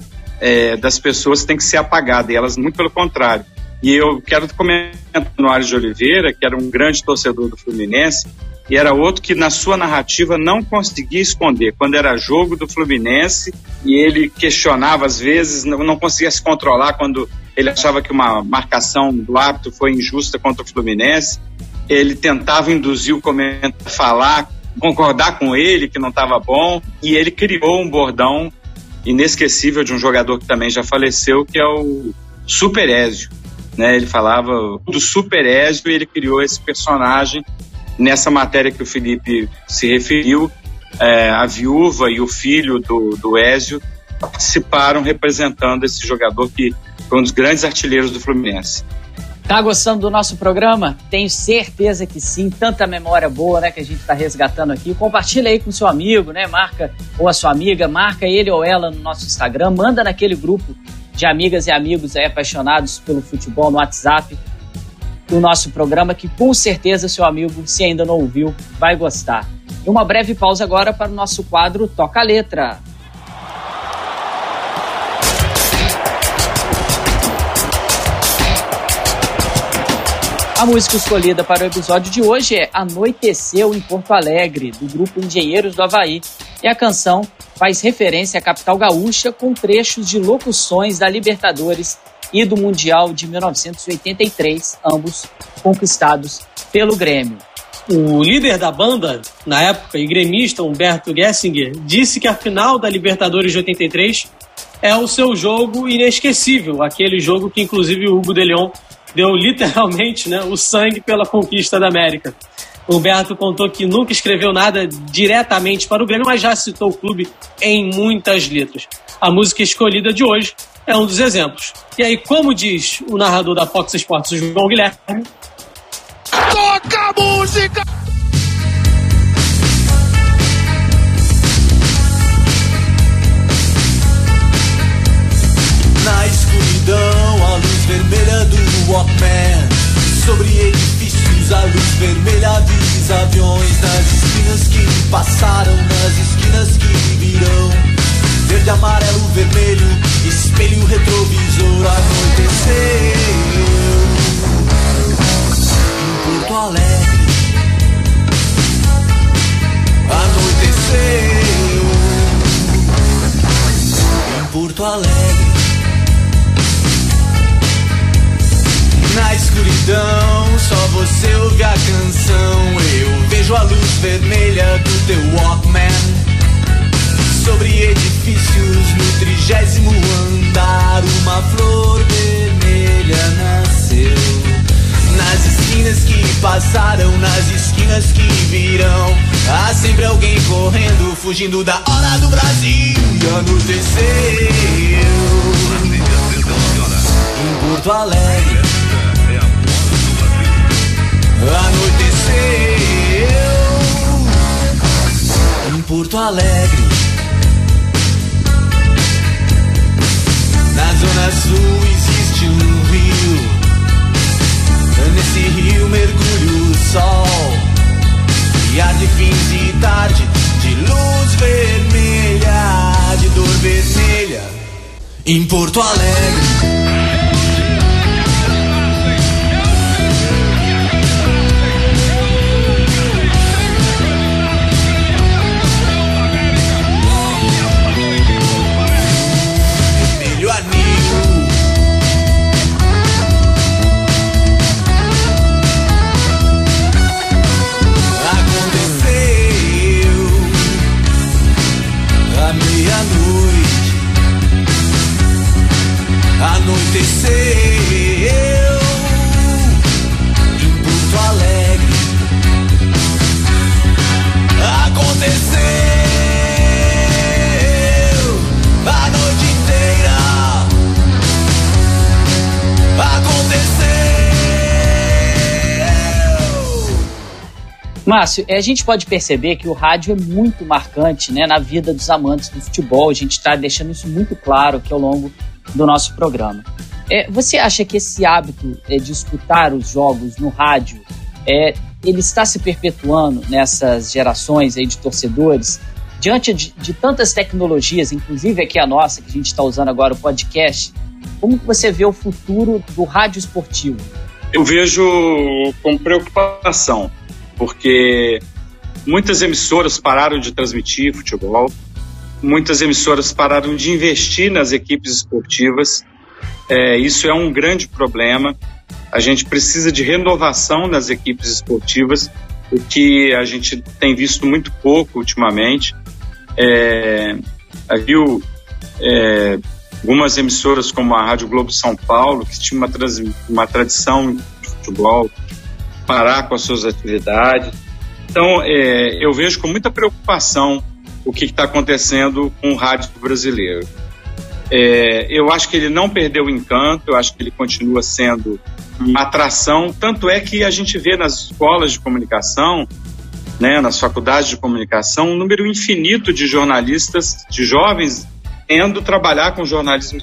é, das pessoas tem que ser apagada, e elas, muito pelo contrário. E eu quero comentar no Ares de Oliveira, que era um grande torcedor do Fluminense, e era outro que na sua narrativa não conseguia esconder. Quando era jogo do Fluminense e ele questionava às vezes, não, não conseguia se controlar quando ele achava que uma marcação do árbitro foi injusta contra o Fluminense. Ele tentava induzir o comentário a falar, concordar com ele que não estava bom, e ele criou um bordão inesquecível de um jogador que também já faleceu, que é o Super Ézio. Né? Ele falava do Super Ézio e ele criou esse personagem nessa matéria que o Felipe se referiu. É, a viúva e o filho do, do Ézio participaram representando esse jogador que foi um dos grandes artilheiros do Fluminense. Tá gostando do nosso programa? Tenho certeza que sim. Tanta memória boa, né, que a gente está resgatando aqui. Compartilha aí com seu amigo, né? Marca ou a sua amiga, marca ele ou ela no nosso Instagram, manda naquele grupo de amigas e amigos aí apaixonados pelo futebol no WhatsApp do nosso programa que com certeza seu amigo, se ainda não ouviu, vai gostar. E uma breve pausa agora para o nosso quadro Toca a Letra. A música escolhida para o episódio de hoje é Anoiteceu em Porto Alegre, do grupo Engenheiros do Havaí. E a canção faz referência à capital gaúcha com trechos de locuções da Libertadores e do Mundial de 1983, ambos conquistados pelo Grêmio. O líder da banda, na época, e gremista Humberto Gessinger, disse que a final da Libertadores de 83 é o seu jogo inesquecível, aquele jogo que inclusive o Hugo de Leon deu literalmente né, o sangue pela conquista da América. Humberto contou que nunca escreveu nada diretamente para o Grêmio, mas já citou o clube em muitas letras. A música escolhida de hoje é um dos exemplos. E aí, como diz o narrador da Fox Sports, João Guilherme. Toca a música! Na escuridão, a luz vermelha do Walkman. Sobre edifícios, a luz vermelha avisa aviões. Nas esquinas que passaram, nas esquinas que virão verde, amarelo, vermelho, espelho retrovisor, anoiteceu em Porto Alegre. Anoiteceu escuridão, só você ouve a canção. Eu vejo a luz vermelha do teu Walkman. Sobre edifícios no trigésimo andar, uma flor vermelha nasceu. Nas esquinas que passaram, nas esquinas que virão, há sempre alguém correndo, fugindo da hora do Brasil. E anoiteceu em Porto Alegre. Anoiteceu em Porto Alegre. Na zona sul existe um rio. Nesse rio mergulha o sol. E há de fins e tarde, de luz vermelha, de dor vermelha. Em Porto Alegre. Márcio, eh, a gente pode perceber que o rádio é muito marcante né, na vida dos amantes do futebol. A gente está deixando isso muito claro aqui ao longo do nosso programa. Eh, você acha que esse hábito eh, de escutar os jogos no rádio, eh, ele está se perpetuando nessas gerações aí de torcedores? Diante de, de tantas tecnologias, inclusive aqui a nossa, que a gente está usando agora, o podcast, como que você vê o futuro do rádio esportivo? Eu vejo com preocupação, porque muitas emissoras pararam de transmitir futebol, muitas emissoras pararam de investir nas equipes esportivas. É, isso é um grande problema. A gente precisa de renovação nas equipes esportivas, o que a gente tem visto muito pouco ultimamente. É, viu é, algumas emissoras como a Rádio Globo São Paulo, que tinha uma, uma tradição de futebol, parar com as suas atividades. Então, é, eu vejo com muita preocupação o que está acontecendo com o rádio brasileiro. É, eu acho que ele não perdeu o encanto, eu acho que ele continua sendo uma atração. Tanto é que a gente vê nas escolas de comunicação, né, nas faculdades de comunicação, um número infinito de jornalistas, de jovens, indo trabalhar com jornalismo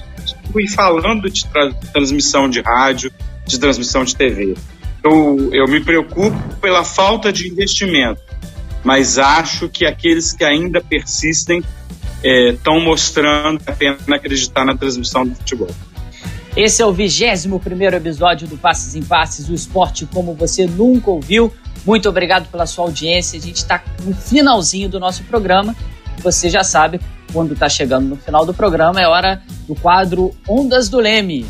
e falando de tra transmissão de rádio, de transmissão de TV. Eu, eu me preocupo pela falta de investimento, mas acho que aqueles que ainda persistem estão é, mostrando a pena acreditar na transmissão do futebol. Esse é o 21 episódio do Passes em Passes, o esporte como você nunca ouviu. Muito obrigado pela sua audiência. A gente está no finalzinho do nosso programa. Você já sabe, quando está chegando no final do programa, é hora do quadro Ondas do Leme.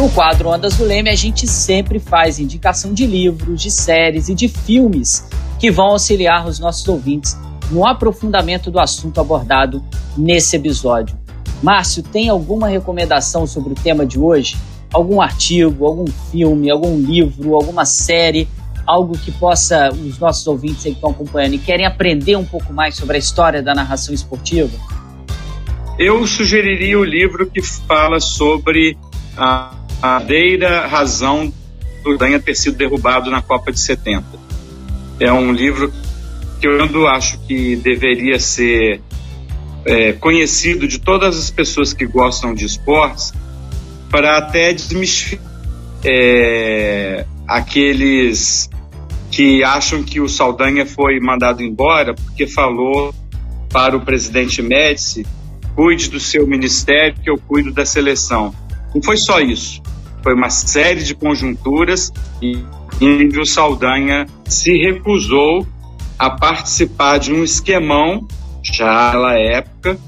No quadro Ondas do Leme, a gente sempre faz indicação de livros, de séries e de filmes que vão auxiliar os nossos ouvintes no aprofundamento do assunto abordado nesse episódio. Márcio, tem alguma recomendação sobre o tema de hoje? Algum artigo, algum filme, algum livro, alguma série, algo que possa os nossos ouvintes que estão acompanhando e querem aprender um pouco mais sobre a história da narração esportiva? Eu sugeriria o livro que fala sobre a a verdadeira razão do Danha ter sido derrubado na Copa de 70. É um livro que eu acho que deveria ser é, conhecido de todas as pessoas que gostam de esportes para até desmistificar é, aqueles que acham que o Saldanha foi mandado embora porque falou para o presidente Médici cuide do seu ministério que eu cuido da seleção. Não foi só isso. Foi uma série de conjunturas em que o Saldanha se recusou a participar de um esquemão, já na época,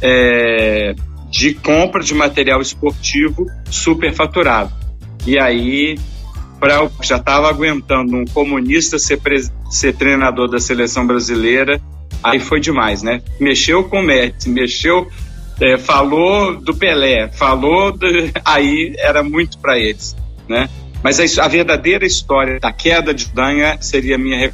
é, de compra de material esportivo superfaturado. E aí, para já estava aguentando um comunista ser, ser treinador da seleção brasileira, aí foi demais, né? Mexeu com o Messi, mexeu, é, falou do Pelé, falou, do, (laughs) aí era muito para eles, né? Mas a, a, verdadeira história da queda de Danha seria minha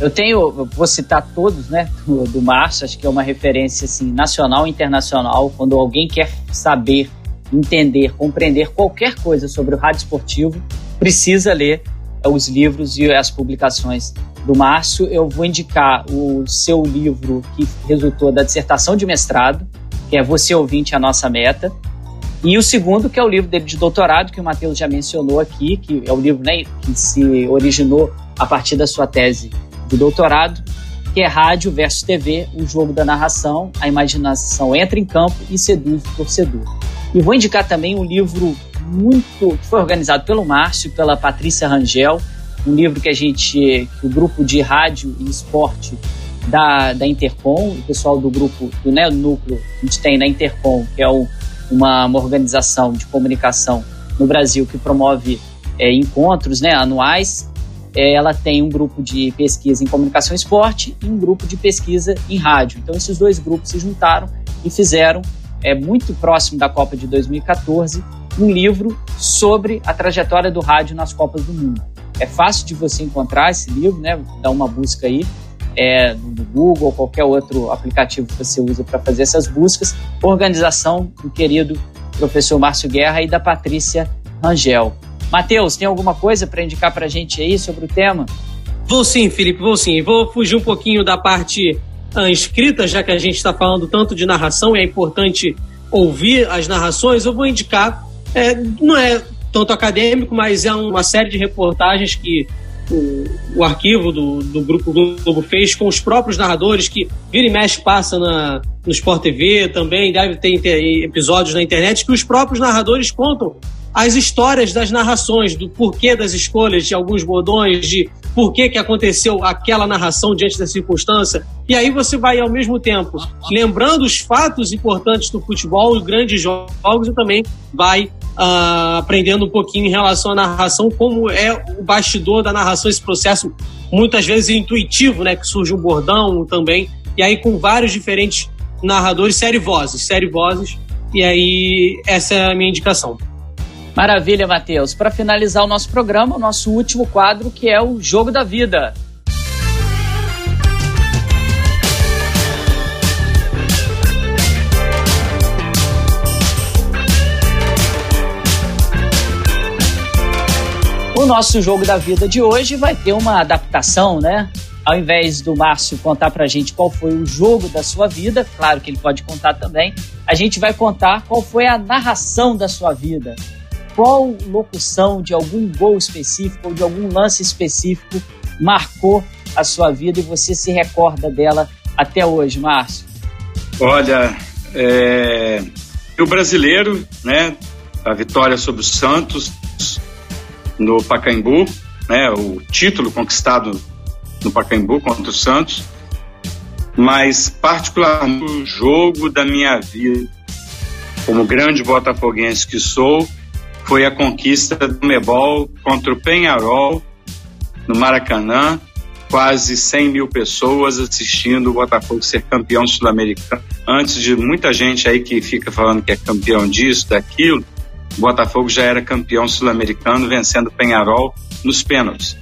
eu tenho, vou citar todos, né, do, do Márcio, acho que é uma referência assim, nacional e internacional. Quando alguém quer saber, entender, compreender qualquer coisa sobre o rádio esportivo, precisa ler os livros e as publicações do Márcio. Eu vou indicar o seu livro que resultou da dissertação de mestrado, que é Você Ouvinte, a Nossa Meta. E o segundo, que é o livro dele de doutorado, que o Matheus já mencionou aqui, que é o livro né, que se originou a partir da sua tese do doutorado, que é Rádio versus TV, o jogo da narração, a imaginação entra em campo e seduz o torcedor. E vou indicar também um livro muito que foi organizado pelo Márcio, pela Patrícia Rangel, um livro que a gente, que o grupo de rádio e esporte da, da Intercom, o pessoal do grupo do né, núcleo a gente tem na Intercom, que é o, uma, uma organização de comunicação no Brasil que promove é, encontros né, anuais é, ela tem um grupo de pesquisa em comunicação e esporte e um grupo de pesquisa em rádio. Então, esses dois grupos se juntaram e fizeram, é, muito próximo da Copa de 2014, um livro sobre a trajetória do rádio nas Copas do Mundo. É fácil de você encontrar esse livro, né? Dá uma busca aí é, no Google ou qualquer outro aplicativo que você usa para fazer essas buscas. Organização do querido professor Márcio Guerra e da Patrícia Rangel. Matheus, tem alguma coisa para indicar para a gente aí sobre o tema? Vou sim, Felipe, vou sim. Vou fugir um pouquinho da parte uh, escrita, já que a gente está falando tanto de narração e é importante ouvir as narrações. Eu vou indicar, é, não é tanto acadêmico, mas é uma série de reportagens que o, arquivo do, do Grupo Globo fez com os próprios narradores, que vira e mexe passa na, no Sport TV também, deve ter, ter episódios na internet, que os próprios narradores contam as histórias das narrações, do porquê das escolhas de alguns bordões, de por que, que aconteceu aquela narração diante da circunstância. E aí você vai, ao mesmo tempo, lembrando os fatos importantes do futebol, os grandes jogos, e também vai uh, aprendendo um pouquinho em relação à narração, como é o bastidor da narração, esse processo muitas vezes intuitivo, né? Que surge um bordão também, e aí com vários diferentes narradores, série vozes, série vozes, e aí essa é a minha indicação. Maravilha, Matheus. Para finalizar o nosso programa, o nosso último quadro, que é o Jogo da Vida. O nosso jogo da vida de hoje vai ter uma adaptação, né? Ao invés do Márcio contar pra gente qual foi o jogo da sua vida, claro que ele pode contar também, a gente vai contar qual foi a narração da sua vida qual locução de algum gol específico ou de algum lance específico marcou a sua vida e você se recorda dela até hoje, Márcio? Olha, é... o brasileiro, né, a vitória sobre o Santos no Pacaembu, né, o título conquistado no Pacaembu contra o Santos, mas particularmente o jogo da minha vida, como grande botafoguense que sou, foi a conquista do Mebol contra o Penharol no Maracanã. Quase 100 mil pessoas assistindo o Botafogo ser campeão sul-americano. Antes de muita gente aí que fica falando que é campeão disso, daquilo, o Botafogo já era campeão sul-americano, vencendo o Penharol nos pênaltis.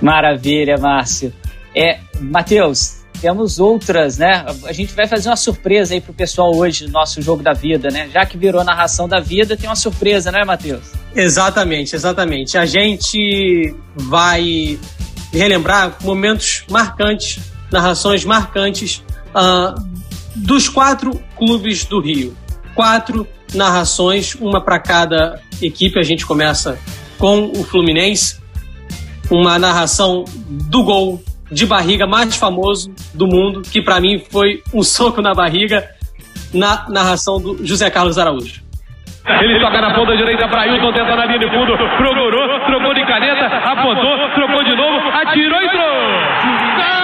Maravilha, Márcio. É, Matheus, temos outras, né? A gente vai fazer uma surpresa aí pro pessoal hoje no nosso jogo da vida, né? Já que virou narração da vida, tem uma surpresa, né, Matheus? Exatamente, exatamente. A gente vai relembrar momentos marcantes, narrações marcantes uh, dos quatro clubes do Rio. Quatro narrações, uma para cada equipe. A gente começa com o Fluminense, uma narração do gol de barriga mais famoso do mundo, que para mim foi um soco na barriga, na narração do José Carlos Araújo. Ele toca na ponta direita para Ailton, tentando a linha de fundo, procurou, trocou de caneta, apontou, trocou de novo, atirou e entrou.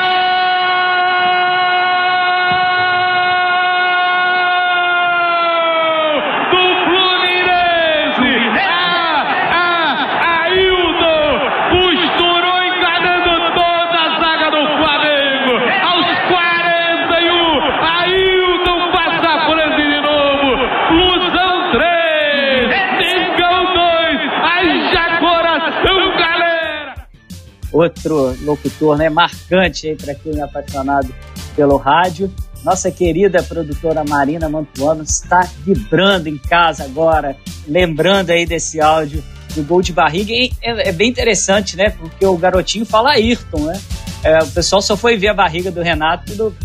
Outro locutor né, marcante aí para quem é apaixonado pelo rádio. Nossa querida produtora Marina Mantuano está vibrando em casa agora, lembrando aí desse áudio do gol de barriga. E é, é bem interessante, né? Porque o garotinho fala Ayrton, né? É, o pessoal só foi ver a barriga do Renato do,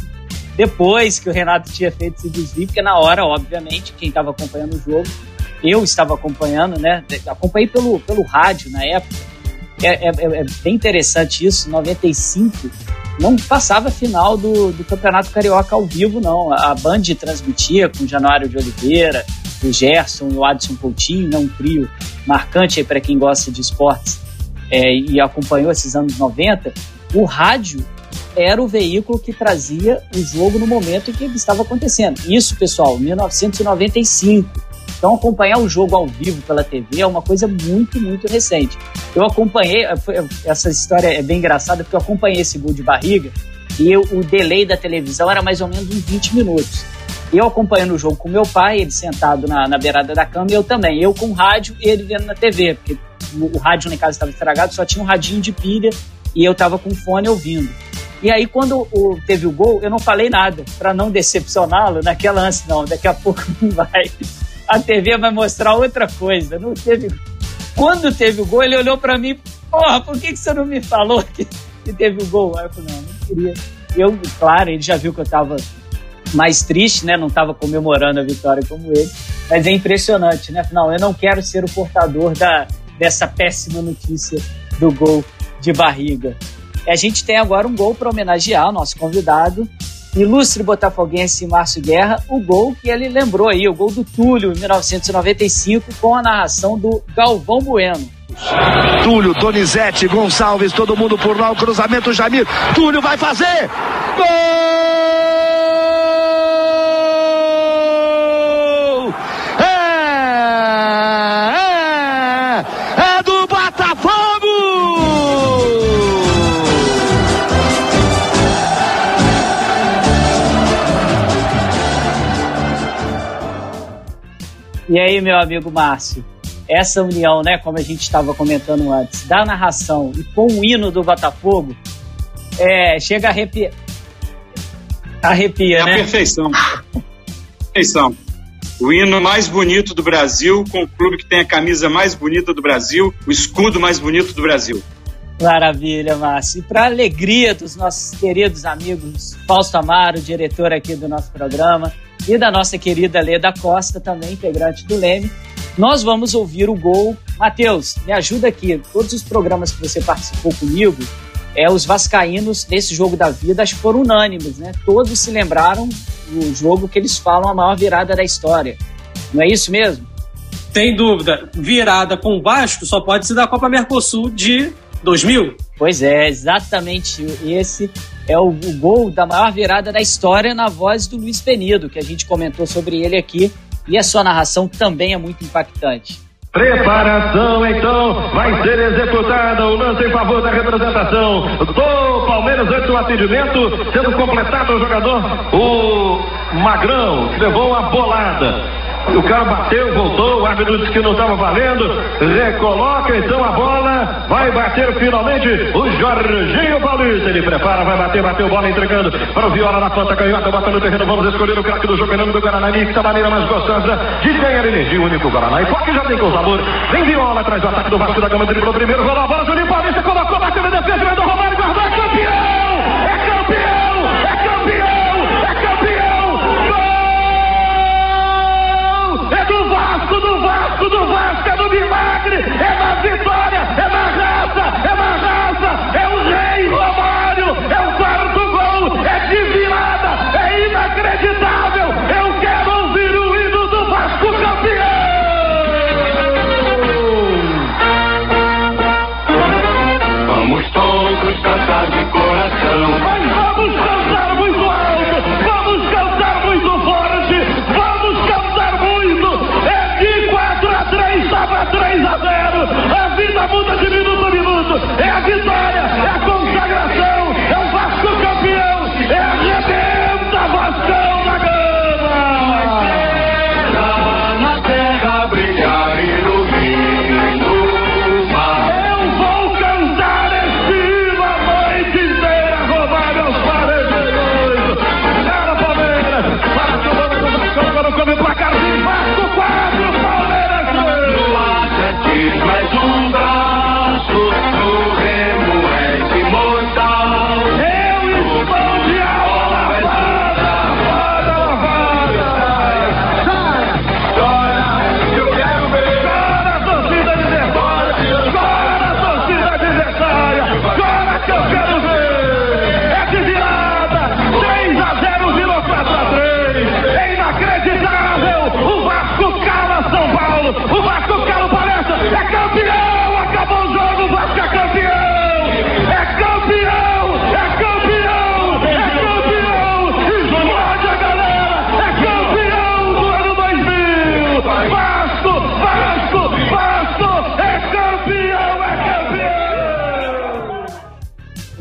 depois que o Renato tinha feito esse desvio, porque na hora, obviamente, quem estava acompanhando o jogo, eu estava acompanhando, né? Acompanhei pelo, pelo rádio na época. É, é, é bem interessante isso, 95 não passava a final do, do Campeonato Carioca ao vivo, não. A Band transmitia com o Januário de Oliveira, o Gerson e o Adson Coutinho, né, um trio marcante para quem gosta de esportes é, e acompanhou esses anos 90. O rádio era o veículo que trazia o jogo no momento em que estava acontecendo. Isso, pessoal, 1995. Então, acompanhar o jogo ao vivo pela TV é uma coisa muito, muito recente. Eu acompanhei, essa história é bem engraçada, porque eu acompanhei esse gol de barriga e eu, o delay da televisão era mais ou menos uns 20 minutos. Eu acompanhando o jogo com meu pai, ele sentado na, na beirada da cama, e eu também. Eu com rádio e ele vendo na TV, porque o, o rádio na casa estava estragado, só tinha um radinho de pilha e eu estava com fone ouvindo. E aí, quando o, teve o gol, eu não falei nada, para não decepcioná-lo naquela ânsia, não, daqui a pouco (laughs) não vai a TV vai mostrar outra coisa. Não teve. Quando teve o gol, ele olhou para mim, porra, por que, que você não me falou que, que teve o gol? Aí eu falei, não, não queria. Eu, claro, ele já viu que eu tava mais triste, né? Não tava comemorando a vitória como ele. Mas é impressionante, né? Não, eu não quero ser o portador da, dessa péssima notícia do gol de barriga. A gente tem agora um gol para homenagear o nosso convidado, ilustre botafoguense Márcio Guerra, o gol que ele lembrou aí, o gol do Túlio em 1995 com a narração do Galvão Bueno. Túlio, Donizete, Gonçalves, todo mundo por lá, o cruzamento Jamir, Túlio vai fazer! Gol! E aí, meu amigo Márcio, essa união, né, como a gente estava comentando antes, da narração e com o hino do Botafogo, é, chega a arrepiar. Arrepia, é né? A perfeição. perfeição. O hino mais bonito do Brasil, com o clube que tem a camisa mais bonita do Brasil, o escudo mais bonito do Brasil. Maravilha, Márcio. E para alegria dos nossos queridos amigos Fausto Amaro, diretor aqui do nosso programa, e da nossa querida Leda Costa, também integrante do Leme, nós vamos ouvir o gol. Matheus, me ajuda aqui. Todos os programas que você participou comigo, é, os vascaínos nesse jogo da vida acho que foram unânimes, né? Todos se lembraram do jogo que eles falam a maior virada da história. Não é isso mesmo? Sem dúvida. Virada com o Vasco só pode ser da Copa Mercosul de 2000? Pois é, exatamente esse é o, o, gol da maior virada da história na voz do Luiz Penido, que a gente comentou sobre ele aqui, e a sua narração também é muito impactante. Preparação então, vai ser executada o lance em favor da representação do Palmeiras antes do atendimento, sendo completado o jogador, o Magrão, que levou uma bolada. O cara bateu, voltou, o árbitro disse que não estava valendo. Recoloca então a bola. Vai bater finalmente o Jorginho Paulista. Ele prepara, vai bater, bateu bola entregando para o Viola na ponta canhota, bota no terreno. Vamos escolher o craque do jogo, Fernando do Guaraná. Da maneira mais gostosa de ganhar energia. O único Guaraná. E porque já tem com sabor. Vem Viola atrás do ataque do Vasco da Gama. Driblou primeiro, rolou a bola. Juninho Paulista colocou, bateu na defesa. do Romário, é o rei Romário, é o quarto gol, é de virada, é inacreditável. Everybody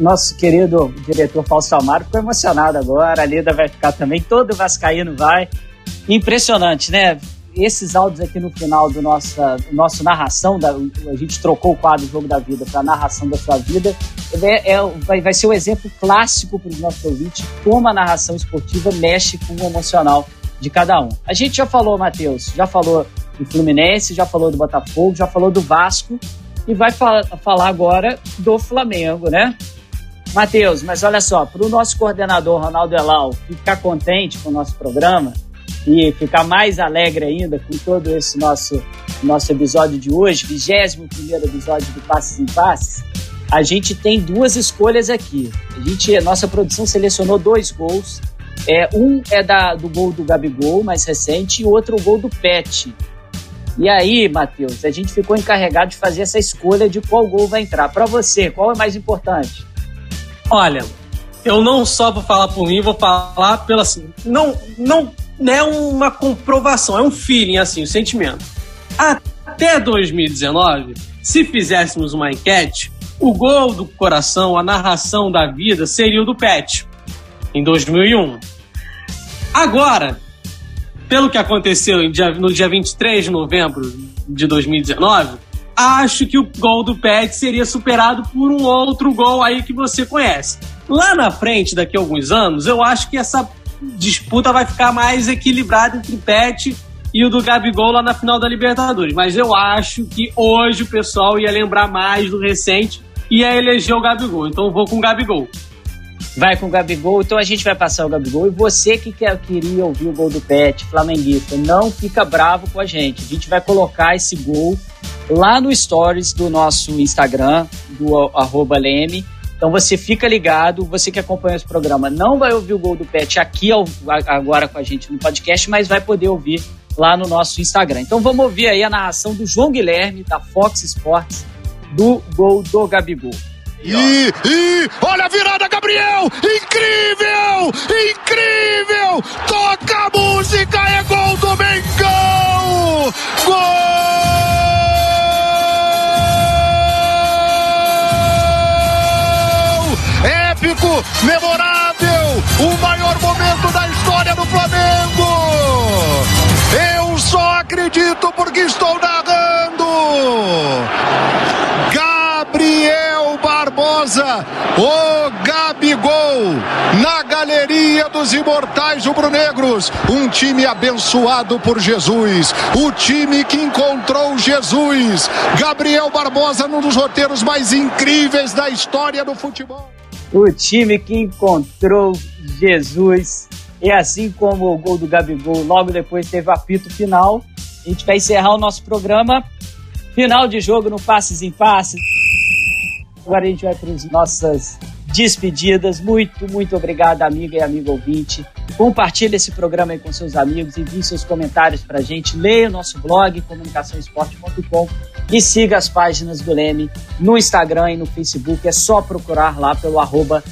nosso querido diretor Fausto Amaro ficou emocionado agora. A Lida vai ficar também, todo Vascaíno vai. Impressionante, né? Esses áudios aqui no final do nossa, nosso narração, da, a gente trocou o quadro Jogo da Vida para narração da sua vida, é, é, vai, vai ser um exemplo clássico para os nossos ouvintes como a narração esportiva mexe com o emocional de cada um. A gente já falou, Matheus, já falou do Fluminense, já falou do Botafogo, já falou do Vasco e vai fa falar agora do Flamengo, né? Matheus, mas olha só, para o nosso coordenador Ronaldo Elal ficar contente com o nosso programa e ficar mais alegre ainda com todo esse nosso, nosso episódio de hoje, 21 primeiro episódio do Passes em Passes, a gente tem duas escolhas aqui. A, gente, a nossa produção selecionou dois gols. É, um é da, do gol do Gabigol, mais recente, e outro o gol do Pet. E aí, Matheus, a gente ficou encarregado de fazer essa escolha de qual gol vai entrar. Para você, qual é mais importante? Olha, eu não só vou falar por mim, vou falar pela assim, não, não, não é uma comprovação, é um feeling assim, um sentimento. Até 2019, se fizéssemos uma enquete, o gol do coração, a narração da vida seria o do Pet em 2001. Agora, pelo que aconteceu no dia 23 de novembro de 2019, acho que o gol do Pet seria superado por um outro gol aí que você conhece. Lá na frente, daqui a alguns anos, eu acho que essa disputa vai ficar mais equilibrada entre o Pet e o do Gabigol lá na final da Libertadores. Mas eu acho que hoje o pessoal ia lembrar mais do recente e ia eleger o Gabigol. Então vou com o Gabigol. Vai com o Gabigol, então a gente vai passar o Gabigol. E você que quer, queria ouvir o gol do Pet, flamenguista, não fica bravo com a gente. A gente vai colocar esse gol lá no stories do nosso Instagram, do arroba Leme. Então você fica ligado, você que acompanha esse programa não vai ouvir o gol do Pet aqui agora com a gente no podcast, mas vai poder ouvir lá no nosso Instagram. Então vamos ouvir aí a narração do João Guilherme, da Fox Sports, do gol do Gabigol. E, e olha a virada, Gabriel! Incrível! Incrível! Toca a música, é gol do Mengão! Gol! épico, memorável, o maior momento da história do Flamengo. Eu só acredito porque estou narrando. Gabriel Barbosa, o Gabigol, na galeria dos imortais rubro-negros. Um time abençoado por Jesus, o time que encontrou Jesus. Gabriel Barbosa, num dos roteiros mais incríveis da história do futebol o time que encontrou Jesus. E assim como o gol do Gabigol, logo depois teve o apito final. A gente vai encerrar o nosso programa. Final de jogo no Passes em Passes. Agora a gente vai para as nossas despedidas. Muito, muito obrigado, amiga e amigo ouvinte. Compartilhe esse programa aí com seus amigos, envie seus comentários para a gente, leia o nosso blog comunicaçãoesporte.com e siga as páginas do Leme no Instagram e no Facebook. É só procurar lá pelo arroba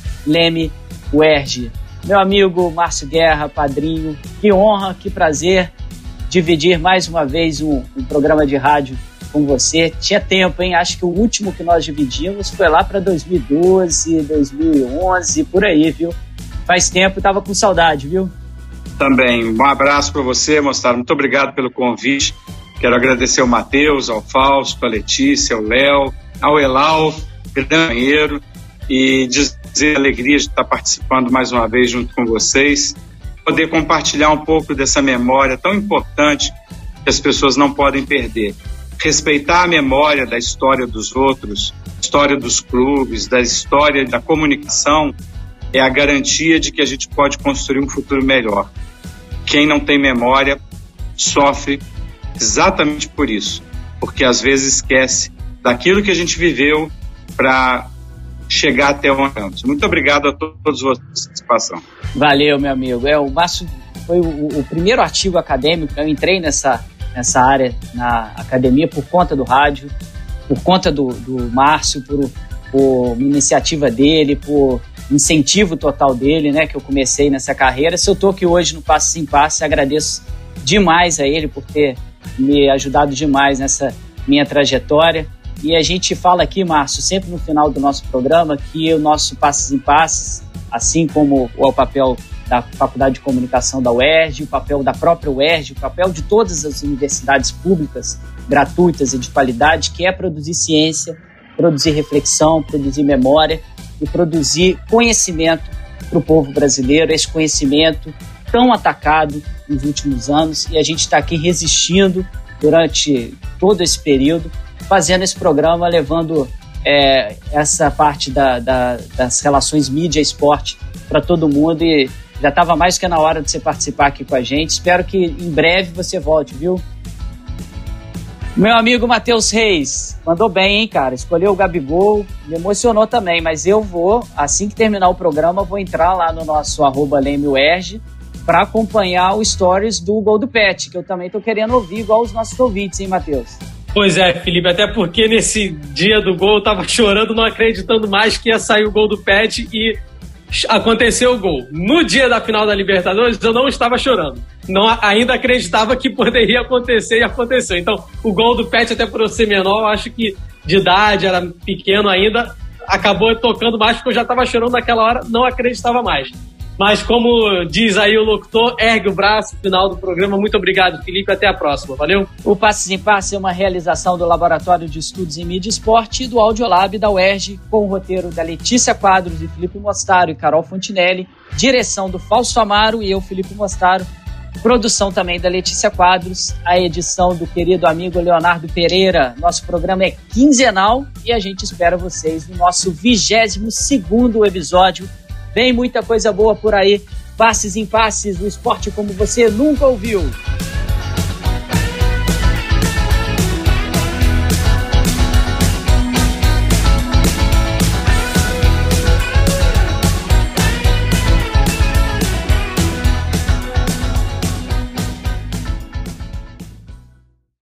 Meu amigo Márcio Guerra, padrinho, que honra, que prazer dividir mais uma vez um, um programa de rádio com você. Tinha tempo, hein? Acho que o último que nós dividimos foi lá para 2012, 2011, por aí, viu? Faz tempo, tava com saudade, viu? Também. Um abraço para você, moçada. Muito obrigado pelo convite. Quero agradecer ao Matheus, ao Fausto, à Letícia, ao Léo, ao Elal, companheiro, e dizer a alegria de estar participando mais uma vez junto com vocês, poder compartilhar um pouco dessa memória tão importante que as pessoas não podem perder. Respeitar a memória da história dos outros, história dos clubes, da história da comunicação, é a garantia de que a gente pode construir um futuro melhor. Quem não tem memória sofre exatamente por isso, porque às vezes esquece daquilo que a gente viveu para chegar até onde estamos. Muito obrigado a todos vocês participação. Valeu, meu amigo. É, o Márcio foi o, o, primeiro artigo acadêmico, eu entrei nessa, nessa área na academia por conta do rádio, por conta do, do Márcio, por, por iniciativa dele, por incentivo total dele, né, que eu comecei nessa carreira. Se eu estou aqui hoje no Passo em Passo, agradeço demais a ele por ter me ajudado demais nessa minha trajetória. E a gente fala aqui, Márcio, sempre no final do nosso programa, que o nosso Passes em Passes, assim como o papel da Faculdade de Comunicação da UERJ, o papel da própria UERJ, o papel de todas as universidades públicas, gratuitas e de qualidade, que é produzir ciência, produzir reflexão, produzir memória e produzir conhecimento para o povo brasileiro, esse conhecimento tão atacado nos últimos anos, e a gente está aqui resistindo durante todo esse período, fazendo esse programa, levando é, essa parte da, da, das relações mídia-esporte para todo mundo. E já estava mais que na hora de você participar aqui com a gente. Espero que em breve você volte, viu? Meu amigo Matheus Reis, mandou bem, hein, cara? Escolheu o Gabigol, me emocionou também, mas eu vou, assim que terminar o programa, vou entrar lá no nosso arroba para acompanhar o stories do Gol do Pet, que eu também tô querendo ouvir, igual os nossos ouvintes, hein, Matheus? Pois é, Felipe, até porque nesse dia do gol eu tava (laughs) chorando, não acreditando mais que ia sair o gol do Pet e aconteceu o gol. No dia da final da Libertadores, eu não estava chorando. Não, ainda acreditava que poderia acontecer e aconteceu. Então, o gol do Pet, até por ser menor, eu acho que de idade, era pequeno ainda, acabou tocando mais porque eu já estava chorando naquela hora, não acreditava mais. Mas como diz aí o locutor, ergue o braço, final do programa. Muito obrigado, Felipe. Até a próxima. Valeu? O Passes em Passe é uma realização do Laboratório de Estudos em Mídia e Esporte e do Audiolab da UERJ, com o roteiro da Letícia Quadros e Felipe Mostaro e Carol Fontinelli, direção do Fausto Amaro e eu, Felipe Mostaro, produção também da Letícia Quadros, a edição do querido amigo Leonardo Pereira. Nosso programa é quinzenal e a gente espera vocês no nosso 22 segundo episódio Vem muita coisa boa por aí. Passes em passes, o esporte como você nunca ouviu.